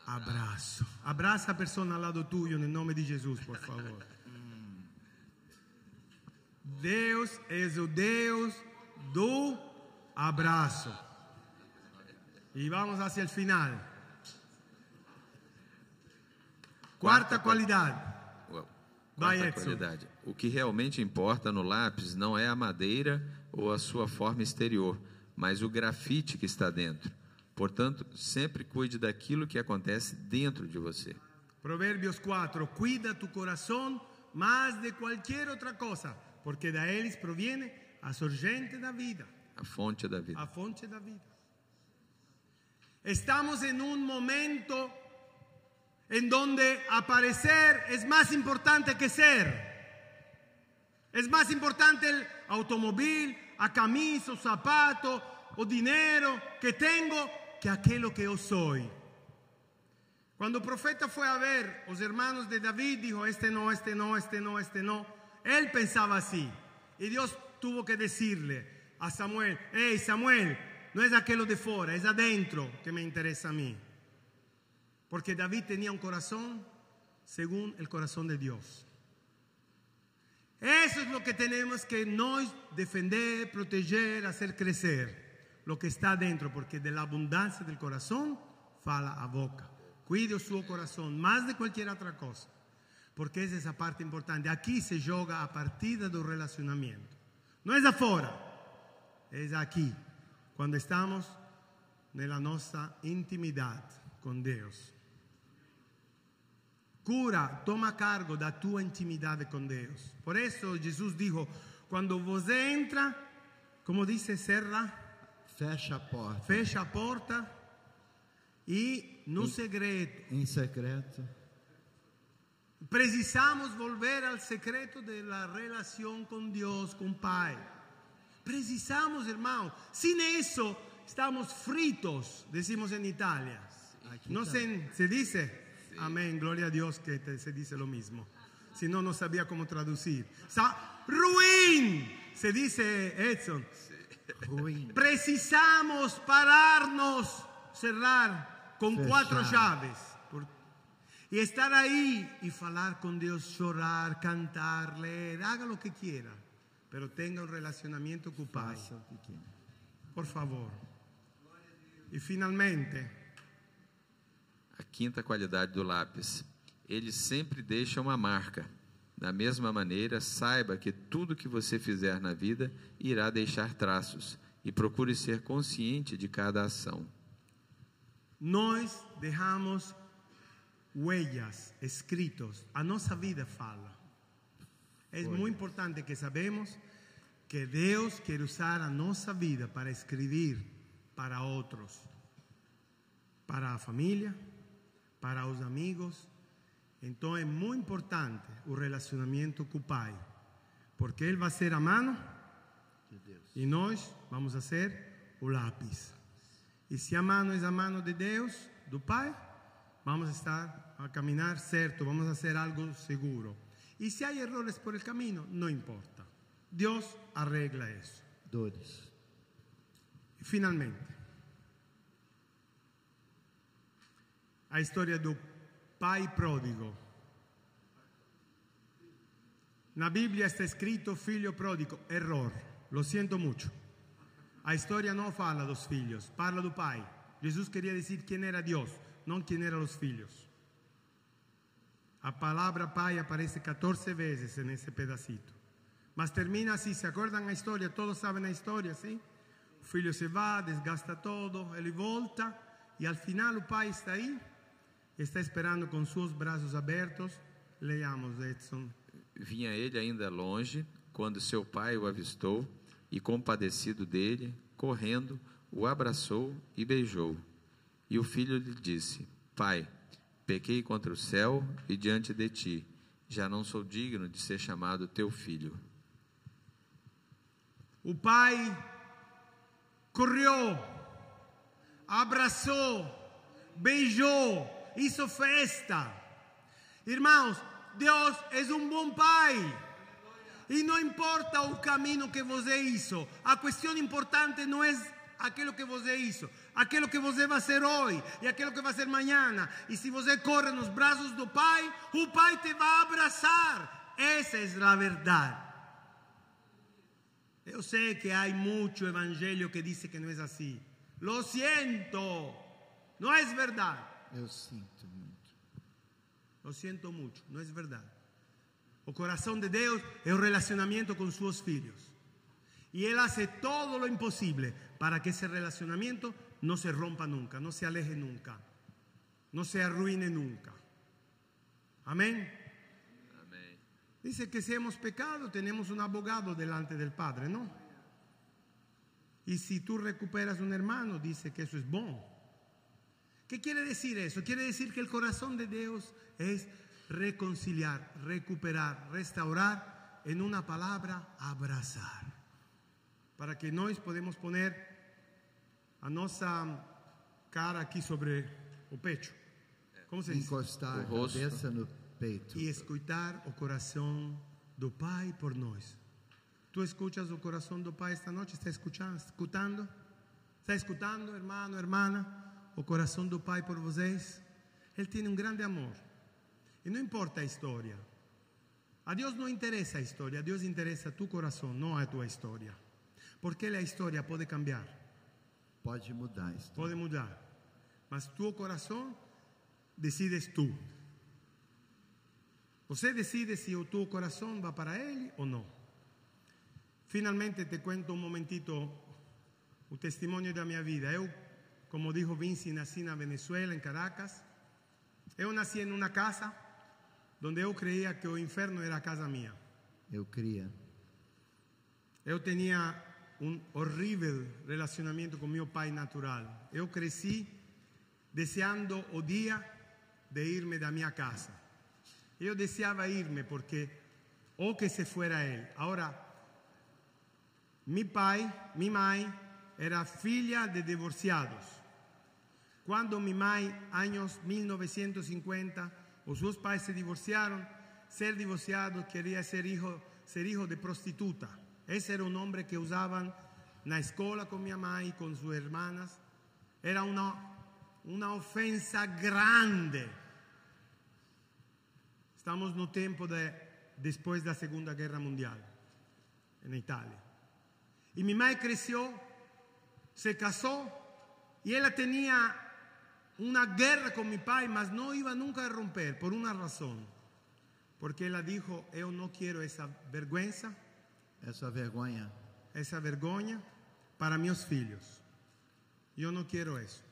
abraço. Abraça a pessoa ao lado tuyo, em nome de Jesus, por favor. Deus é o Deus do abraço. E vamos hacia o final. Quarta qualidade. Vai, Edson. qualidade. O que realmente importa no lápis não é a madeira ou a sua forma exterior, mas o grafite que está dentro. Portanto, sempre cuide daquilo que acontece dentro de você. Proverbios 4, cuida tu corazón más de cualquier otra cosa, porque de él proviene a sorgente da vida, A fonte da vida. vida. Estamos en un momento en donde aparecer es más importante que ser. Es más importante el automóvil, a camisa, zapato, o dinero que tengo que aquello que yo soy. Cuando el profeta fue a ver los hermanos de David, dijo, este no, este no, este no, este no. Él pensaba así. Y Dios tuvo que decirle a Samuel, hey Samuel, no es aquello de fuera, es adentro que me interesa a mí. Porque David tenía un corazón según el corazón de Dios. Eso es lo que tenemos que nos defender, proteger, hacer crecer. Lo que está dentro, porque de la abundancia del corazón fala a boca. Cuide su corazón más de cualquier otra cosa. Porque esa es la parte importante. Aquí se joga a partida del relacionamiento. No es afuera, es aquí. Cuando estamos nella nostra intimidad con Dios. Cura, toma cargo da tua intimidad con Dios. Por eso Jesús dijo, cuando vos entra, como dice, cerra, Fecha a porta. fecha a porta e no segredo. Em secreto. Precisamos volver al secreto de la relación con Dios, con Pai. Precisamos, hermano. Sin eso estamos fritos, decimos en Italia. No se, se dice, Amén, gloria a Dios que te- se dice lo mismo. Si no, no sabía cómo traducir. Sa- ruin, se dice Edson. Ruim. Precisamos pararnos, cerrar con cuatro llaves. Por- y estar ahí y hablar con Dios, llorar, cantar, leer, haga lo que quiera. Pero tenga un relacionamiento con Pai. Faça o quiser. Por favor. E finalmente, A quinta qualidade do lápis. Ele sempre deixa uma marca. Da mesma maneira, saiba que tudo que você fizer na vida irá deixar traços e procure ser consciente de cada ação. nós deixamos huellas escritos. A nossa vida fala. É muito importante que sabemos que Deus quer usar a nossa vida para escrever para outros, para a família, para os amigos. Então é muito importante o relacionamento com o Pai, porque Ele vai ser a mano De e nós vamos a ser o lápis. E se a mano é a mano de Deus, do Pai, vamos a estar a caminhar certo, vamos a hacer algo seguro. E se há errores por el camino, não importa. Deus arregla isso. Dores. Finalmente, a história do pai pródigo. Na Bíblia está escrito filho pródigo, error. Lo siento mucho. A história não fala dos filhos, fala do pai. Jesus queria dizer quem era Deus, não quem eram os filhos. A palavra pai aparece 14 vezes nesse pedacito. Mas termina assim, se acordam a história? Todos sabem a história, sim? O filho se vai, desgasta todo, ele volta e al final o pai está aí, está esperando com seus braços abertos. Leiamos, Edson. Vinha ele ainda longe, quando seu pai o avistou e, compadecido dele, correndo, o abraçou e beijou. E o filho lhe disse: Pai, pequei contra o céu e diante de ti, já não sou digno de ser chamado teu filho. O pai correu, abraçou, beijou, hizo festa. Irmãos, Deus é um bom pai. E não importa o caminho que você hizo, a questão importante não é aquilo que você hizo, aquilo que você vai ser hoje e aquilo que vai ser amanhã. E se você corre nos braços do Pai, o Pai te vai abraçar. Essa é a verdade. Eu sei que há muito evangelho que diz que não é assim. Lo siento, não é verdade. Eu sinto muito. Lo siento mucho, no es verdad. O corazón de Dios es un relacionamiento con sus filhos. Y Él hace todo lo imposible para que ese relacionamiento no se rompa nunca, no se aleje nunca, no se arruine nunca. Amén. Amém. Dice que si hemos pecado, tenemos un abogado delante del Padre, ¿no? Y si tú recuperas un hermano, dice que eso es bueno. ¿Qué quiere decir eso? Quiere decir que el corazón de Dios es reconciliar, recuperar, restaurar, en una palabra, abrazar. Para que nós podemos poner a nossa cara aqui sobre o pecho. Como se diz? Encostar O a rosto. cabeça no peito. e escutar o coração do Pai por nós. Tu escuchas o coração do Pai esta noite? Está escutando? Escutando? Está escutando, hermano, hermana? O coração do Pai por vocês? Ele tem um grande amor. E não importa a história. A Deus não interessa a história, a Deus interessa tu coração, não a tua história. Porque a história pode cambiar, Pode mudar isso. pode mudar. Mas tu coração decides tu. Você decide se o teu coração vai para Ele ou não. Finalmente te cuento um momentito o testemunho da minha vida. Eu, como dijo Vinci, nasci na Venezuela, em Caracas. Eu nasci em uma casa onde eu creía que o inferno era casa minha. Eu cria. Eu tinha um horrível relacionamento com meu pai natural. Eu cresci desejando o dia de irme da minha casa. Eu desejava irme porque ou que se fuera ele. Agora, meu pai, minha mãe, era filha de divorciados. Cuando mi mai, años 1950, o sus padres se divorciaron, ser divorciado quería ser hijo, ser hijo de prostituta. Ese era un hombre que usaban en la escuela con mi mamá y con sus hermanas. Era una, una ofensa grande. Estamos no tiempo de, después de la Segunda Guerra Mundial en Italia. Y mi madre creció, se casó y ella tenía una guerra con mi padre, mas no iba nunca a romper por una razón. Porque ella dijo, yo no quiero esa vergüenza, Essa vergonha esa vergüenza para mis hijos. Yo no quiero eso.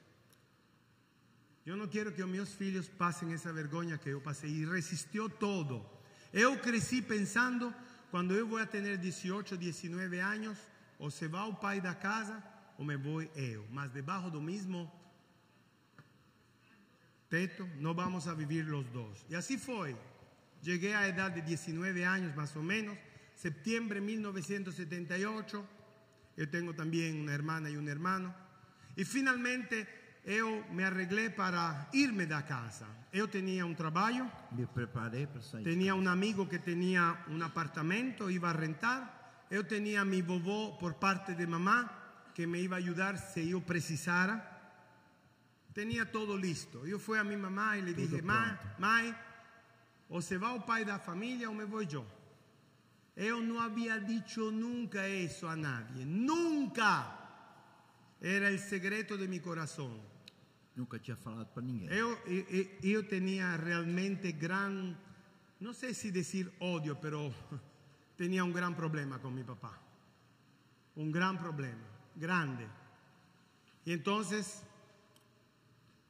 Yo no quiero que mis hijos pasen esa vergüenza que yo pasé. Y resistió todo. Yo crecí pensando, cuando yo voy a tener 18, 19 años, o se va el pai da casa, o me voy yo. Mas debajo do mismo teto, no vamos a vivir los dos. Y así fue. Llegué a edad de 19 años más o menos, septiembre de 1978. Yo tengo también una hermana y un hermano. Y finalmente yo me arreglé para irme de casa. Yo tenía un trabajo, me preparei para sair. tenía un amigo que tenía un apartamento, iba a rentar. Yo tenía mi vovó por parte de mamá que me iba a ayudar si yo precisara. Tenía todo listo. Yo fui a mi mamá y le Todo dije, "Ma- pronto. Mai, o se va el pai da familia o me voy yo. Yo no había dicho nunca eso a nadie, nunca. Era el secreto de mi corazón. Nunca tinha falado para ninguém. Yo, yo- yo tenía realmente gran, no sé si decir odio, pero tenía un gran problema con mi papá. Un gran problema, grande. Y entonces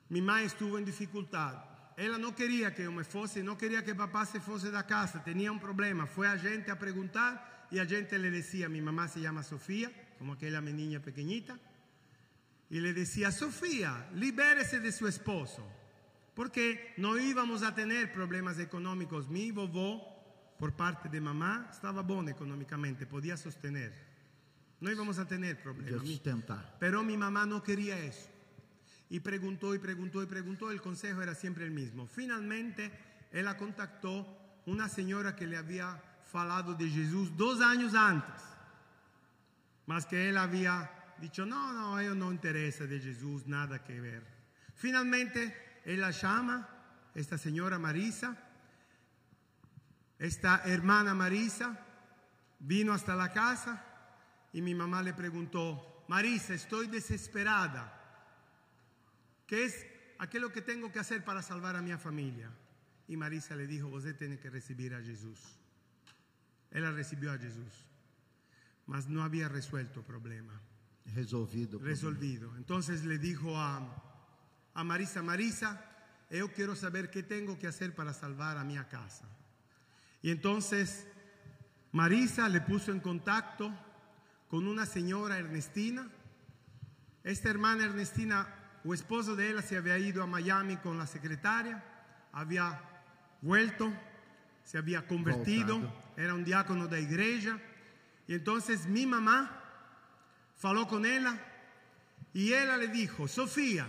mi madre estuvo en dificultad. Ella no quería que yo me fuese, no quería que papá se fuese de casa, tenía un problema. Fue a gente a preguntar y a gente le decía, mi mamá se llama Sofía, como aquella mi niña pequeñita, y le decía, Sofía, libérese de su esposo, porque no íbamos a tener problemas económicos. Mi vovó, por parte de mamá, estaba bueno económicamente, podía sostener. No íbamos a tener problemas. Pero mi mamá no quería eso. Y preguntó y preguntó y preguntó, el consejo era siempre el mismo. Finalmente, ella contactó una señora que le había falado de Jesús dos años antes. Mas que él había dicho, no, no, a ellos no interesa de Jesús, nada que ver. Finalmente, él la llama, esta señora Marisa, esta hermana Marisa, vino hasta la casa y mi mamá le preguntó, Marisa, estoy desesperada. ¿Qué es aquello que tengo que hacer para salvar a mi familia? Y Marisa le dijo, usted tiene que recibir a Jesús. Ella recibió a Jesús, mas no había resuelto el problema, Resolvido. resolvido. Entonces le dijo a, a Marisa, Marisa, yo quiero saber qué tengo que hacer para salvar a mi casa. Y entonces Marisa le puso en contacto con una señora Ernestina. Esta hermana Ernestina, o esposo de ella, se había ido a Miami con la secretaria, había vuelto, se había convertido, Voltado. era un diácono de iglesia. Y entonces mi mamá faló con ella y ella le dijo, Sofía,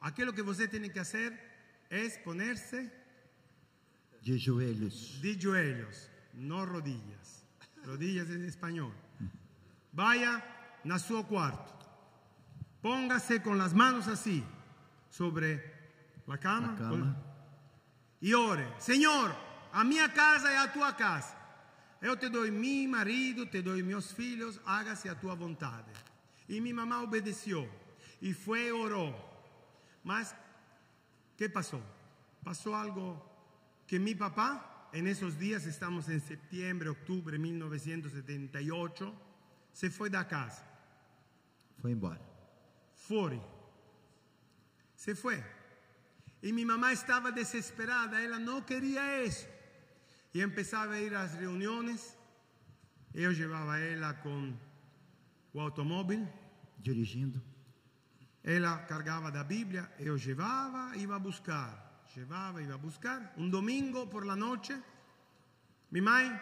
aquello que usted tiene que hacer es ponerse De joelhos. de joelhos, no rodillas. Rodillas en español. Vaya a su cuarto. Póngase con las manos así sobre la cama, Na cama. y ore. Señor, a mi casa y a tu casa. Yo te doy mi marido, te doy mis hijos, hágase a tu voluntad. Y mi mamá obedeció y fue y oró. Mas, ¿qué pasó? Pasó algo que mi papá, en esos días, estamos en septiembre, octubre de 1978, se fue de casa. Foi embora. Fuori. Se fue. Y mi mamá estaba desesperada, ella no quería eso. Y empezaba a ir a las reuniones. Yo llevaba a ella con el automóvil. Dirigindo. Ella cargaba la Biblia, yo llevaba, iba a buscar. Llevaba, iba a buscar. Un domingo por la noche, mi mamá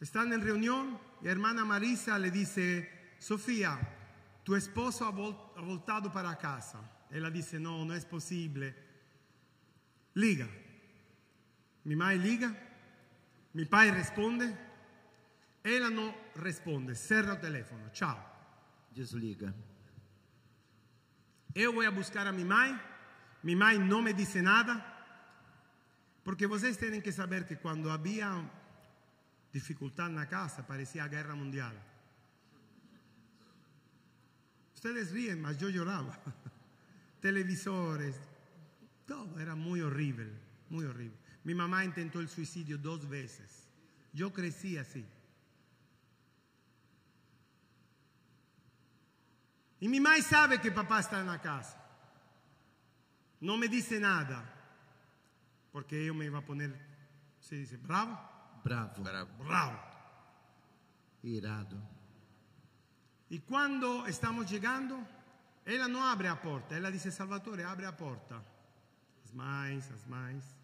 están en reunión y hermana Marisa le dice, Sofía, tu esposo ha, vol- ha voltado para casa. Ella disse no, non è possibile. Liga. Mi mai liga, mi pai risponde, ella non risponde, serra il telefono, ciao. Desliga. Eu vou a buscar a mi mai, mi mai não me disse nada, porque vocês têm que saber que quando havia dificuldade na casa, parecia a guerra mundial. Ustedes ríen, mas yo lloraba. Televisores, todo era muy horrible, muy horrible. Mi mamá intentó el suicidio dos veces. Yo crecí así. Y mi mamá sabe que papá está en la casa. No me dice nada, porque yo me iba a poner, se dice, bravo, Bravo. Bravo. bravo. Irado. Y cuando estamos llegando, ella no abre la puerta, ella dice, Salvatore, abre la puerta. As mais, as mais.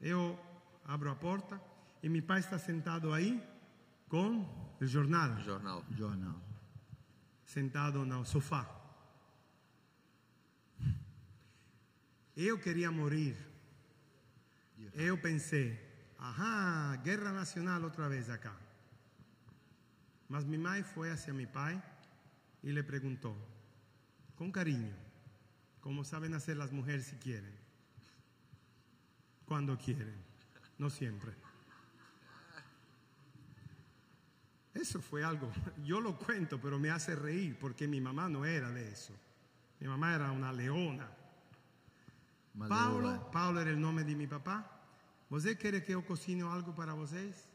Yo abro la puerta y mi padre está sentado ahí con el jornal, Jornal. Jornal. sentado no sofá. Eu queria morir. Eu pensei, ajá, guerra nacional outra vez acá. Mas mi mãe foi hacia mi pai y le preguntó, con cariño, como saben hacer las mujeres si quieren, cuando quieren, no siempre. Eso fue algo, yo lo cuento, pero me hace reír porque mi mamá no era de eso. Mi mamá era una leona. Leoa. Paulo era el nombre de mi papá. ¿Você quiere que yo cocine algo para vocês?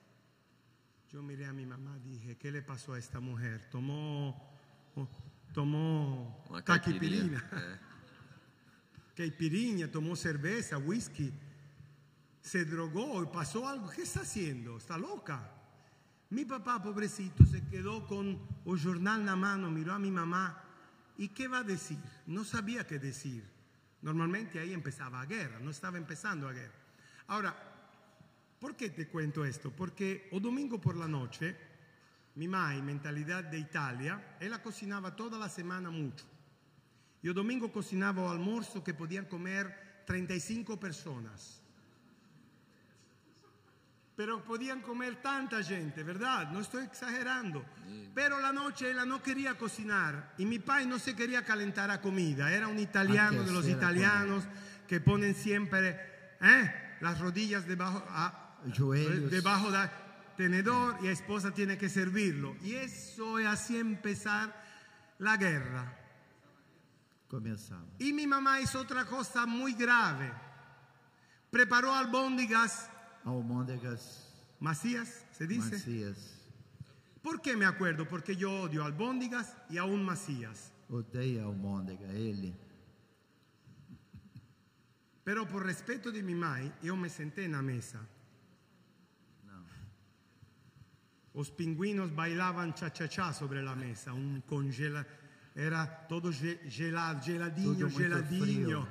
Yo miré a mi mamá y dije, ¿qué le pasó a esta mujer? Tomó, oh, tomó. É. caipirinha, tomó cerveza, whisky, se drogó y pasó algo. ¿Qué está haciendo? ¿Está loca? Mi papá, pobrecito, se quedó con el jornal en la mano, miró a mi mamá. ¿Y qué va a decir? No sabía qué decir. Normalmente ahí empezaba la guerra, no estaba empezando la guerra. Ahora, ¿por qué te cuento esto? Porque el domingo por la noche, mi mamá, mentalidad de Italia, ella cocinaba toda la semana mucho. Y el domingo cocinaba almuerzo que podían comer 35 personas. Pero podían comer tanta gente, ¿verdad? No estoy exagerando. Pero la noche ella no quería cocinar y mi padre no se quería calentar la comida. Era un italiano de los italianos que ponen siempre ¿eh? las rodillas debajo, a- debajo del tenedor y la esposa tiene que servirlo. Y eso es así empezar la guerra. Começava. Y mi mamá hizo otra cosa muy grave. Preparó albóndigas Almôndegas macías, se dice. macias. ¿Por qué me acuerdo? Porque yo odio albóndigas y aún macías. Odeia almôndega, ele. Pero por respeto de mi mamá, yo me senté en la mesa. Não. Los pingüinos bailaban cha-cha-cha sobre la mesa. Un congela... Era todo ge- gelado, geladinho, geladinho. frio.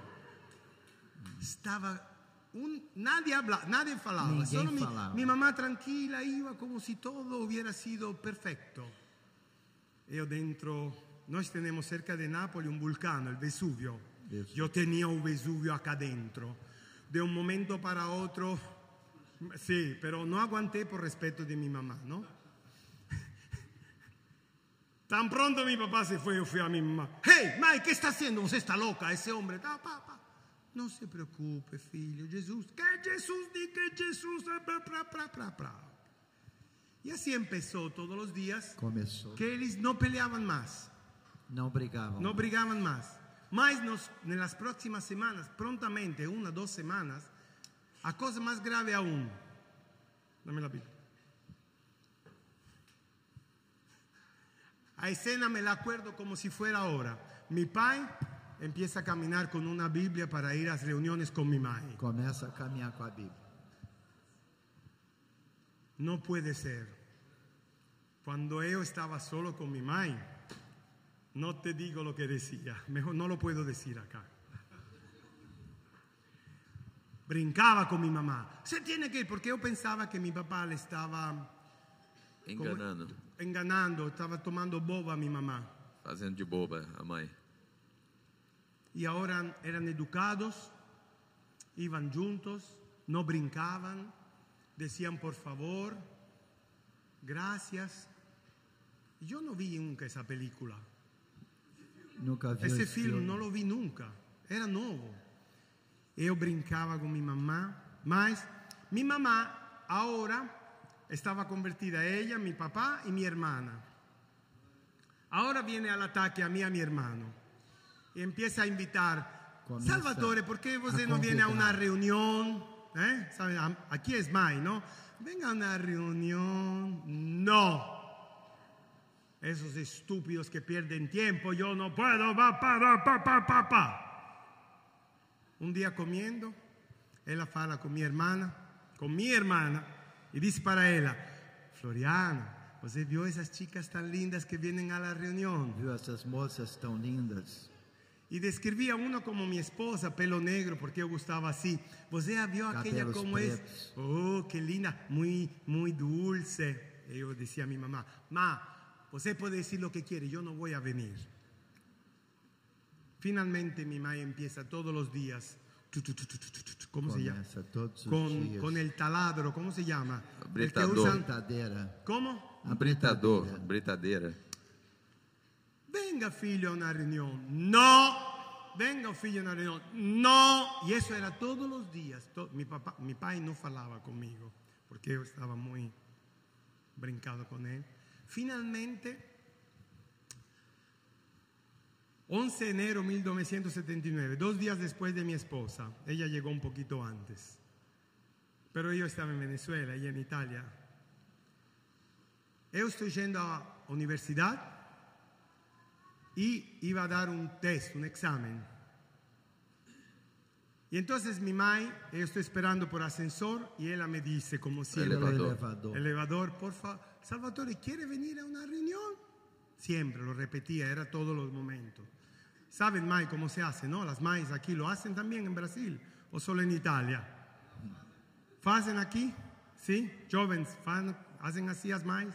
Un- nadie habla, nadie falaba. Ninguém Solo mi, mamá tranquila iba como si todo hubiera sido perfecto. Yo dentro, noi tenemos cerca de Nápoles un vulcano, el Vesuvio. Yo tenía un Vesuvio acá dentro. De un momento para otro, sí, pero no aguanté por respeto de mi mamá, ¿no? Tan pronto mi papá se fue, yo fui a mi mamá. Hey, Mike, ¿qué está haciendo? Usted está loca, ese hombre. Ta, pa, pa. No se preocupe, filho. Jesús, que Jesús, di que Jesús. Y así empezó todos los días Começou. que ellos no peleaban más, Não brigavam. no brigaban más. Mas nos, en las próximas semanas, prontamente, una, dos semanas, a cosa más grave aún. Dame la Biblia. A escena me la acuerdo como si fuera ahora. Mi pai empieza a caminar con una Biblia para ir a las reuniones con mi madre. Começa a caminhar com a Bíblia. No puede ser. Cuando yo estaba solo con mi madre, no te digo lo que decía. Mejor no lo puedo decir acá. Brincaba con mi mamá. Se tiene que ir porque yo pensaba que mi papá le estaba Enganando. enganando, estaba tomando boba a mi mamá. Fazendo de boba a mãe. Y ahora eran educados, iban juntos, no brincaban, decían por favor, gracias. Yo no vi nunca esa película. Nunca esse filme filme. não lo vi nunca, era novo. Eu brincava com minha mamá, mas minha mamá agora estava convertida ela, meu papá e minha irmã. Agora viene al ataque a mim e a meu irmão e empieza a invitar. Salvatore, por você a não vem a convidar. reunião? Eh? Sabe, a- aqui é mais, não? Venga a uma reunião. Não. Esos estúpidos que pierden tiempo, yo no puedo, va, pa, pa, pa, pa, pa, pa. Un día comiendo, ella fala con mi hermana, con mi hermana, y dice para ella, Floriana, ¿usted vio esas chicas tan lindas que vienen a la reunión? Viu essas moças tão lindas? E descrevia uno como mi esposa, pelo negro, porque yo gustaba así. Você já viu aquela como é? Oh, qué linda, muy, muito dulce. Eu dizia a mi mamá, ma, pues você pode decir lo que quiere, yo no voy a venir. Finalmente, mi mamá empieza todos los días, ¿Cómo se llama? Con, con, el taladro, ¿cómo se llama? Britador. Usan... ¿Cómo? Britador, britadera. Venga, filho, a una reunión. No. Venga figlio. No. Y eso era todos los días. To- mi papá, mi padre no falaba conmigo porque yo estaba muy brincado con él. Finalmente, 11 de enero de 1979, dos días después de mi esposa, ella llegó un poquito antes, pero yo estaba en Venezuela, ella en Italia. Yo estoy yendo a universidad y iba a dar un test, un examen. Y entonces mi mai, yo estoy esperando por ascensor y ella me dice, como siempre, Elevador. elevador. elevador, por favor, Salvatore, ¿quiere venir a una reunión? Siempre lo repetía, era todos los momentos. ¿Saben, Mai, cómo se hace, no? Las Mais aquí lo hacen también en Brasil o solo en Italia. ¿Hacen aquí? ¿Sí? Jóvenes, fan- hacen así las Mais.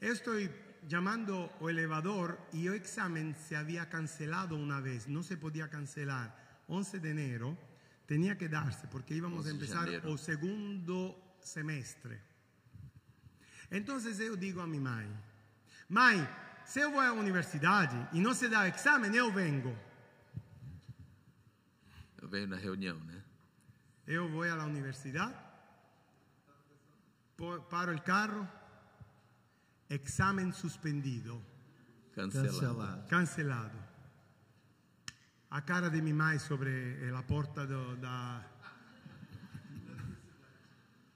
Estoy llamando o elevador y el examen se había cancelado una vez, no se podía cancelar. 11 de enero tenía que darse porque íbamos a 11 de empezar o segundo semestre. Entonces yo digo a mi mai, mai, se eu vou à universidade e não se dá o exame, eu vengo. Eu venho na reunião, né? Eu vou à universidade, paro o carro, examen suspendido, Cancelado. Cancelado. cancelado. A cara de minha mãe sobre a porta do, da.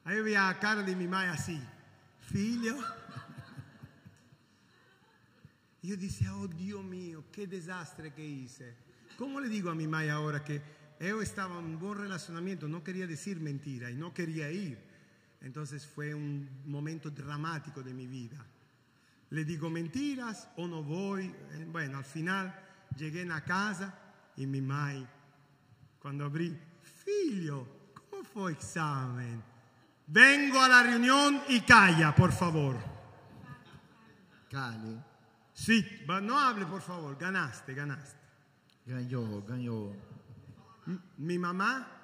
Aí eu via a cara de minha mãe assim, filho. E eu disse, oh Dio mio, que desastre que hice. Como le digo a mi mãe ahora que eu estaba en un buen relacionamiento, no quería decir mentira y no quería ir? Entonces fue un momento dramático de mi vida. Le digo mentiras o no voy. Eh, Bueno, al final llegué a casa y mi mãe, cuando abrí, figlio, ¿cómo fue el examen? Vengo a la reunión y calla, por favor. Cali. Sí, no hable, por favor. Ganaste, ganaste. Ganhou. M- Mi mamá,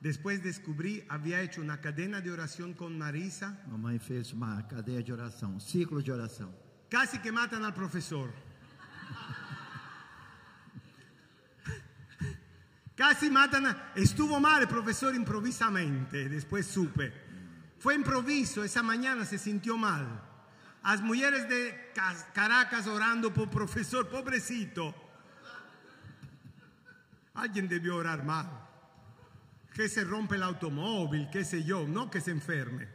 después descubrí, había hecho una cadena de oración con Marisa. Mamãe fez uma cadeia de oração, um ciclo de oração. Casi que matan al profesor. Casi matan a... Estuvo mal el profesor improvisamente, después supe. Fue improviso, esa mañana se sintió mal. Las mujeres de Cas- Caracas orando por profesor, pobrecito. Alguien debió orar mal. Que se rompe el automóvil, qué sé yo, no que se enferme.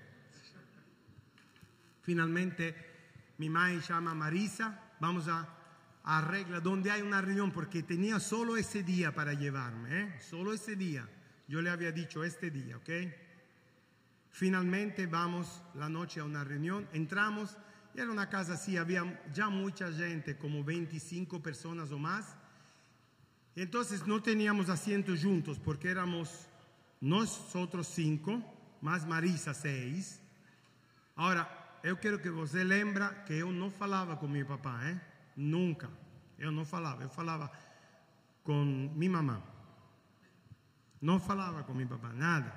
Finalmente, mi madre llama a Marisa, vamos a, a arreglar donde hay una reunión, porque tenía solo ese día para llevarme, ¿eh? solo ese día. Yo le había dicho este día, ¿ok? Finalmente vamos la noche a una reunión, entramos, y era una casa así, había ya mucha gente, como 25 personas o más. Entonces no teníamos asientos juntos porque éramos nosotros cinco, más Marisa seis. Ahora, eu quero que você lembra que eu não falava com meu papá, hein? Nunca. Eu não falava. Eu falava com minha mamã. Não falava com meu papá, nada.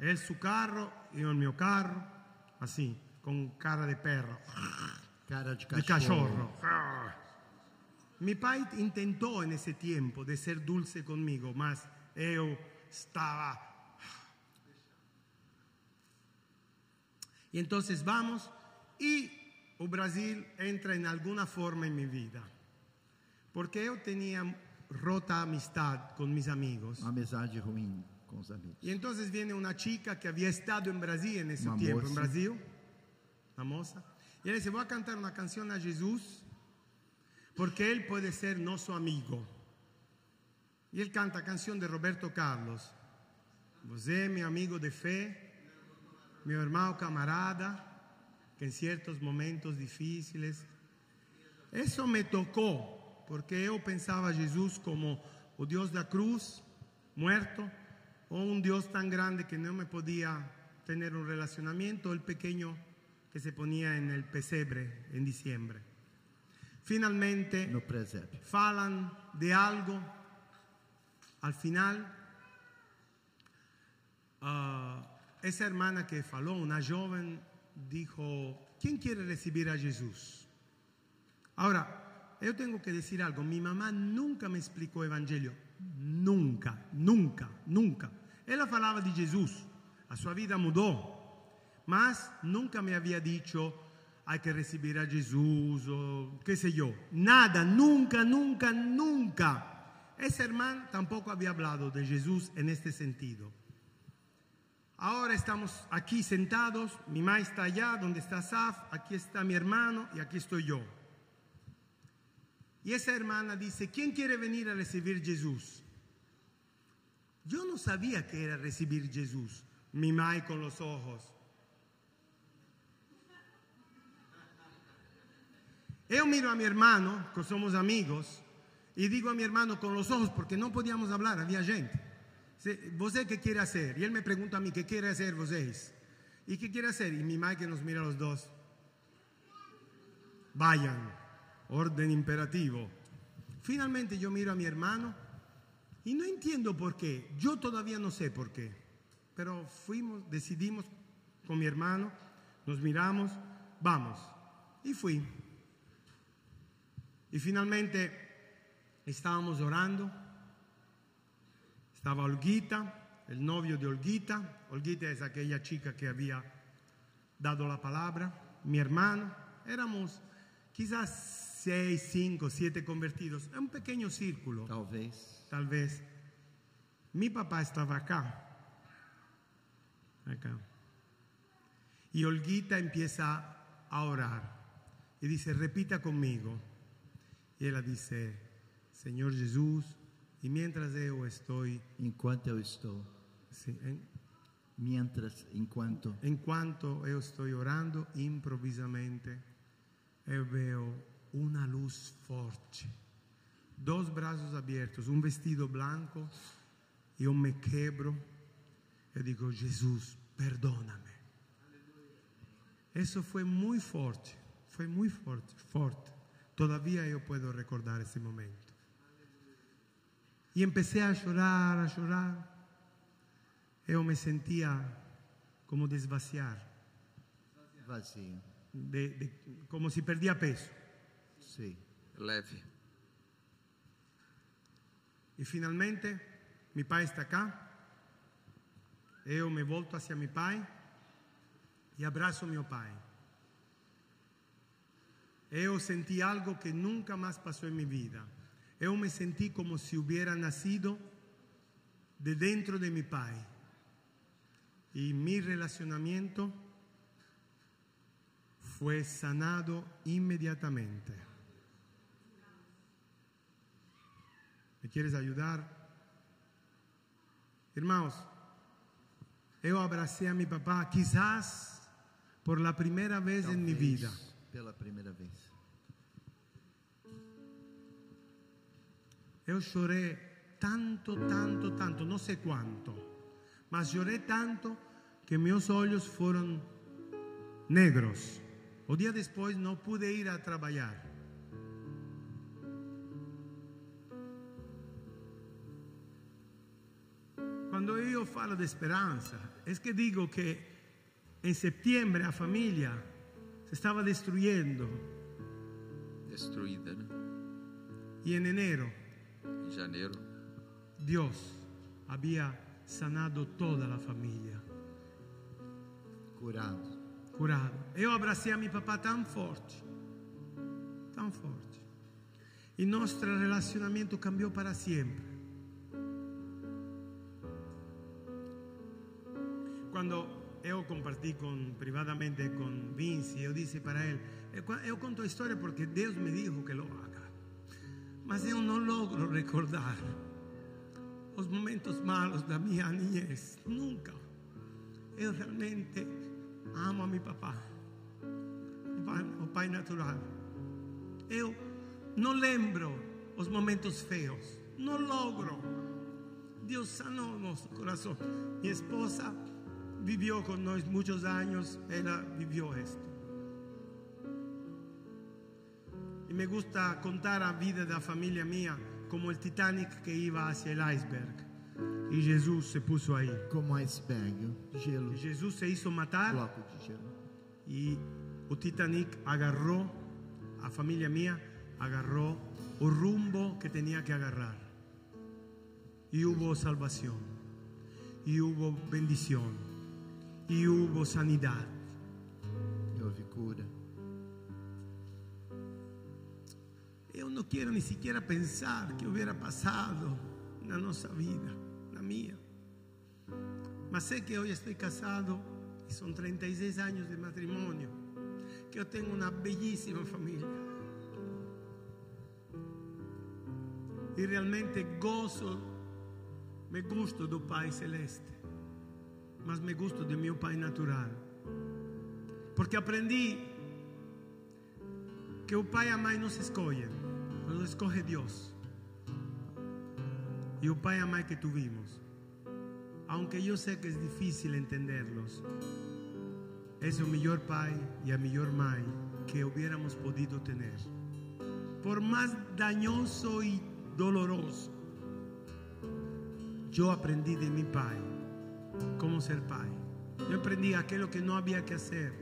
Ele seu carro, eu no meu carro, assim, com cara de perro, Cara de de cachorro. cachorro. Mi pai intentou nesse tempo de ser dulce comigo, mas eu estava. E então vamos, e o Brasil entra em alguma forma em minha vida. Porque eu tinha rota amistade com meus amigos. Amizade ruim com os amigos. Y entonces viene una chica que había estado en Brasil en ese Una tiempo, en moza. Brasil, la moza. Y él dice, voy a cantar una canción a Jesús porque él puede ser nuestro amigo. Y él canta canción de Roberto Carlos. Você, mi amigo de fe, mi hermano camarada, que en ciertos momentos difíciles. Eso me tocó, porque yo pensaba a Jesús como o Dios de la cruz, muerto, o un Dios tan grande que no me podía tener un relacionamiento, el pequeño que se ponía en el pesebre en diciembre. Finalmente, No falan de algo. Al final, ah, esa hermana que faló, una joven, dijo, ¿quién quiere recibir a Jesús? Ahora, yo tengo que decir algo, mi mamá nunca me explicó evangelio, nunca, nunca, nunca. Ella falaba de Jesús, a su vida mudó, mas nunca me había dicho, hay que recibir a Jesús o qué sé yo. Nada, nunca, nunca, nunca. Ese hermano tampoco había hablado de Jesús en este sentido. Ahora estamos aquí sentados, mi mamá está allá donde está Saf, aquí está mi hermano y aquí estoy yo. Y esa hermana dice, ¿quién quiere venir a recibir Jesús? Yo no sabía que era recibir Jesús. Mi mamá con los ojos. Yo miro a mi hermano, que somos amigos, y digo a mi hermano con los ojos, porque no podíamos hablar, había gente. ¿Vosé qué quiere hacer? Y él me pregunta a mí, ¿qué quiere hacer vosotros? ¿Y qué quiere hacer? Y mi madre que nos mira a los dos. Vayan, orden imperativo. Finalmente yo miro a mi hermano y no entiendo por qué. Yo todavía no sé por qué. Pero fuimos, decidimos con mi hermano, nos miramos, vamos. Y fui. Y finalmente estábamos orando. Estaba Olguita, el novio de Olguita. Olguita es aquella chica que había dado la palabra. Mi hermano. Éramos quizás seis, cinco, siete convertidos. Es un pequeño círculo, Talvez. tal vez. Mi papá estaba acá. Acá. Y Olguita empieza a orar. Y dice, repita conmigo. Y ella dice, Señor Jesús, y mientras yo estoy, Enquanto eu estou. sí, en, Mientras, enquanto. en cuanto yo estoy orando, improvisamente, yo veo una luz fuerte, dos brazos abiertos, un vestido blanco, y yo me quebro, yo digo, Jesús, perdóname. Eso fue muy fuerte, fue muy fuerte, fuerte. Todavía yo puedo recordar ese momento. Y empecé a llorar, a llorar. Yo me sentía como desvaciar, Vazio. de- de- como si perdía peso. Sim. Leve. Y finalmente mi pai está acá. Yo me volto hacia mi pai y abrazo a mi pai. Yo sentí algo que nunca más pasó en mi vida. Yo me sentí como si hubiera nacido de dentro de mi pai. Y mi relacionamiento fue sanado inmediatamente. ¿Me quieres ayudar? Hermanos, yo abracé a mi papá quizás por la primera vez en mi vida. Pela primeira vez. Yo lloré tanto, tanto, tanto, no sé cuánto, mas lloré tanto que mis ojos fueron negros. O día después no pude ir a trabajar. Cuando yo falo de esperanza, es que digo que en septiembre la familia se estaba destruyendo. Destruida. Y en enero Em janeiro, Dios había sanado toda la famiglia, Curado. curado. Io abbracciai a mio papà tan forte, tan forte. Il nostro relazionamento cambiò para sempre. Quando io compartì con, privatamente con Vinci, io dissi para ele, "Eu qua- eu conto a storia perché Deus me dijo que lo haga. Mas eu não logro recordar os momentos malos da minha niñez. Nunca. Eu realmente amo a meu papá, o pai, natural. Eu não lembro os momentos feios. Não logro. Deus sanou nosso coração. Minha esposa viveu com nós muitos anos. Ela viveu isto. E me gusta contar a vida da família minha como o Titanic que ia hacia o iceberg. E Jesus se puso aí. Como iceberg, gelo, Jesus se hizo matar bloco de y o Titanic agarró, a familia mía agarró o rumbo que tenía que agarrar. Y hubo salvación, y hubo bendición, y hubo sanidad. E houve cura. No quiero ni siquiera pensar que hubiera pasado la nuestra vida, la mía. Mas sé que hoy estoy casado y son 36 años de matrimonio, que yo tengo una bellísima familia. Y realmente gozo, me gusto do Pai Celeste, mas me gusto de mi Pai natural. Porque aprendí que o pai e a mãe não se escolhem, nos escolhe Deus. E o pai e a mãe que tuvimos, aunque eu sei que é difícil entenderlos, é o melhor pai e a melhor mãe que hubiéramos podido ter. Por mais dañoso e doloroso, eu aprendi de mi pai como ser pai. Eu aprendi aquilo que não havia que fazer.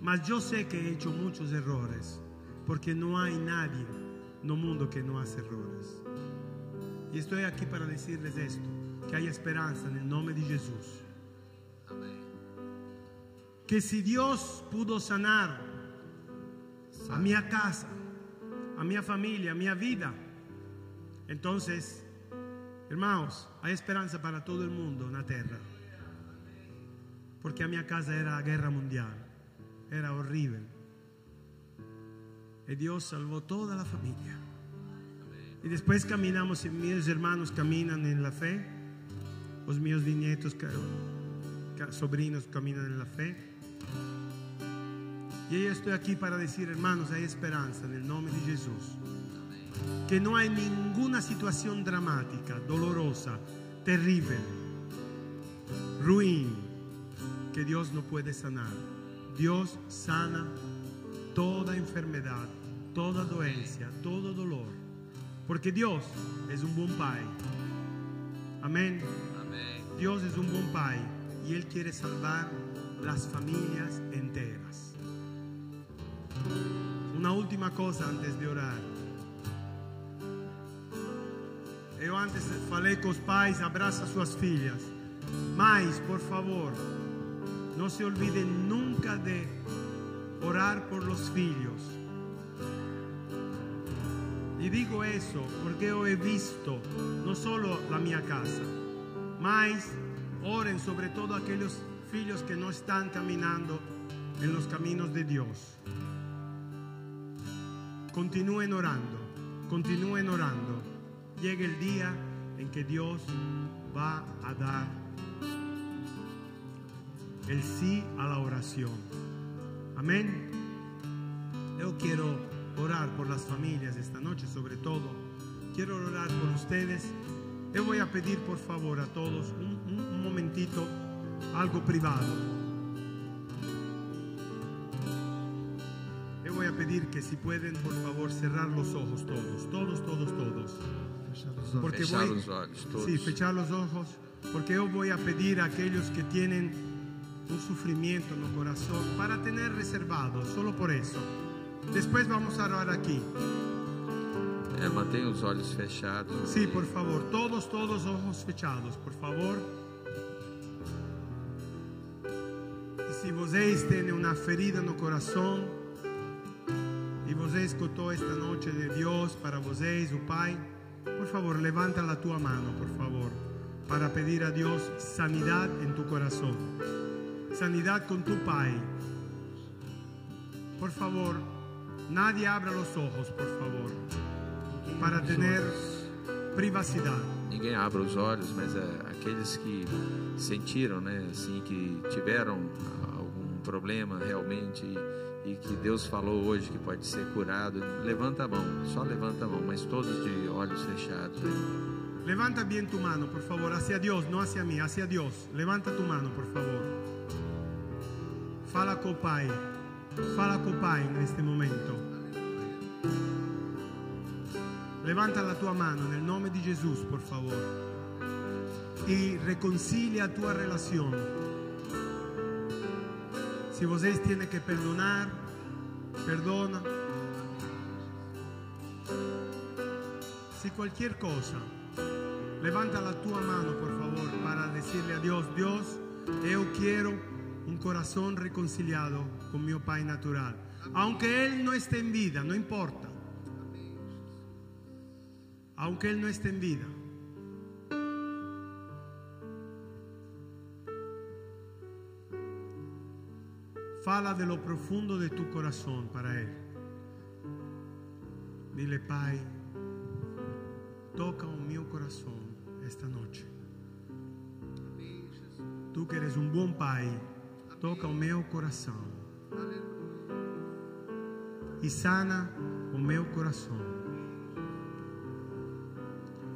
Mas eu sei que he hecho muitos errores, porque não há nadie no mundo que não hace errores. E estou aqui para dizer-les esto, que há esperança no nome de Jesus. Que se Deus pudo sanar a minha casa, a minha família, a minha vida, então, irmãos, há esperança para todo o mundo na terra. Porque a minha casa era a guerra mundial, era horrível. E Deus salvou toda a família. E depois caminhamos, e meus irmãos caminham na fé, os meus nietos, ca- ca- sobrinhos caminham na fé. E eu estou aqui para dizer, hermanos, há esperança no nome de Jesus. Que não há nenhuma situação dramática, dolorosa, terrível, ruim, que Deus não pode sanar. Deus sana toda enfermidade, toda doença, todo dolor. Porque é um bom Pai. Amém. Amém. Dios es un buen Pai y Él quiere salvar las familias enteras. Una última cosa antes de orar. Eu antes falei com os pais, abraça suas filhas. Mas, por favor, não se olvidem nunca de orar por los filhos. Y digo eso porque he visto no solo la mía casa, mas oren sobre todo aquellos filhos que no están caminando en los caminos de Dios. Continúen orando, continúen orando. Llega el día en que Dios va a dar el sí a la oración. Amén. Yo quiero orar por las familias esta noche, sobre todo. Quiero orar por ustedes. Yo voy a pedir por favor a todos un, un- un momentito, algo privado. Yo voy a pedir que si pueden, por favor, cerrar los ojos todos, todos, todos, todos. Porque voy- todos. Sí, fechar los ojos. Porque yo voy a pedir a aquellos que tienen un sufrimiento en el corazón para tener reservado, solo por eso. Después vamos a orar aquí. É, mantenha os olhos fechados. Sí, por favor, todos, todos ojos fechados, por favor. E se vocês têm uma ferida no coração e você escutou esta noite de Deus para vocês, o Pai, por favor, levanta a tua mão, por favor, para pedir a Deus sanidade em tu coração, sanidade com tu Pai. Por favor, nadie abra os ojos, por favor, para ter privacidade. Ninguém abra os olhos, mas é, aqueles que sentiram, né, assim, que tiveram algum problema realmente e, e que Deus falou hoje que pode ser curado, levanta a mão, só levanta a mão, mas todos de olhos fechados. né? Levanta bien tu mano, por favor, hacia Dios, no hacia mí, hacia Dios. Levanta tu mano, por favor. Fala con Pai. Fala con Pai neste momento. Levanta la tua mano nel nome di Gesù, por favor. E reconcilia tua relação. Se vocês têm que perdonar, perdona. Si cualquier cosa, levanta la tua mano, por favor, para decirle a Dios, Dios, yo quiero un corazón reconciliado con mi Pai natural. Aunque Él no esté en vida, no importa. Aunque Él no esté en vida. Fala de lo profundo de tu corazón para Él. Dile, Pai, toca o meu coração esta noite. Tu que eres um bom pai, toca o meu coração e sana o meu coração.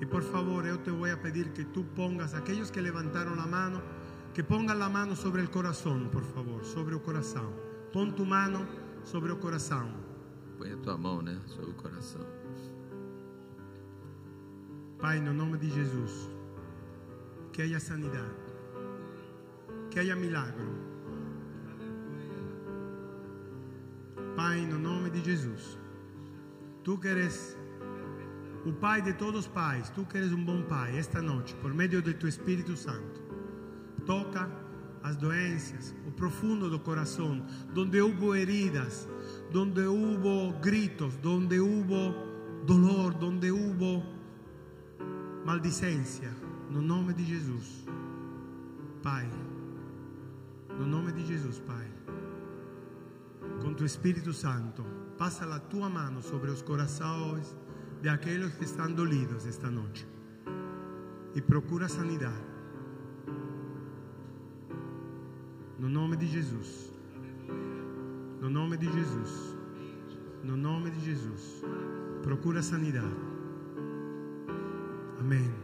E por favor, eu te vou a pedir que tu pongas, aqueles que levantaram a mano, que pongan la mano sobre el corazón, por favor, sobre o coração. Pon tu mano sobre o coração. Põe a tua mão, né, sobre o coração. Pai, no nome de Jesus, que haya sanidade, que haya milagro. Pai, no nome de Jesus, tu eres o Pai de todos os pais, tu eres um bom Pai, esta noite, por meio de tu Espírito Santo, toca as doenças, o profundo do coração, donde hubo heridas, donde hubo gritos, donde hubo dolor, donde hubo maldicência, no nome de Jesus. Pai, no nome de Jesus, Pai, com tu Espírito Santo, passa a tua mão sobre os corações de aqueles que estão dolidos esta noite e procura sanidade. No nome de Jesus. No nome de Jesus. No nome de Jesus. Procura sanidade. Amém.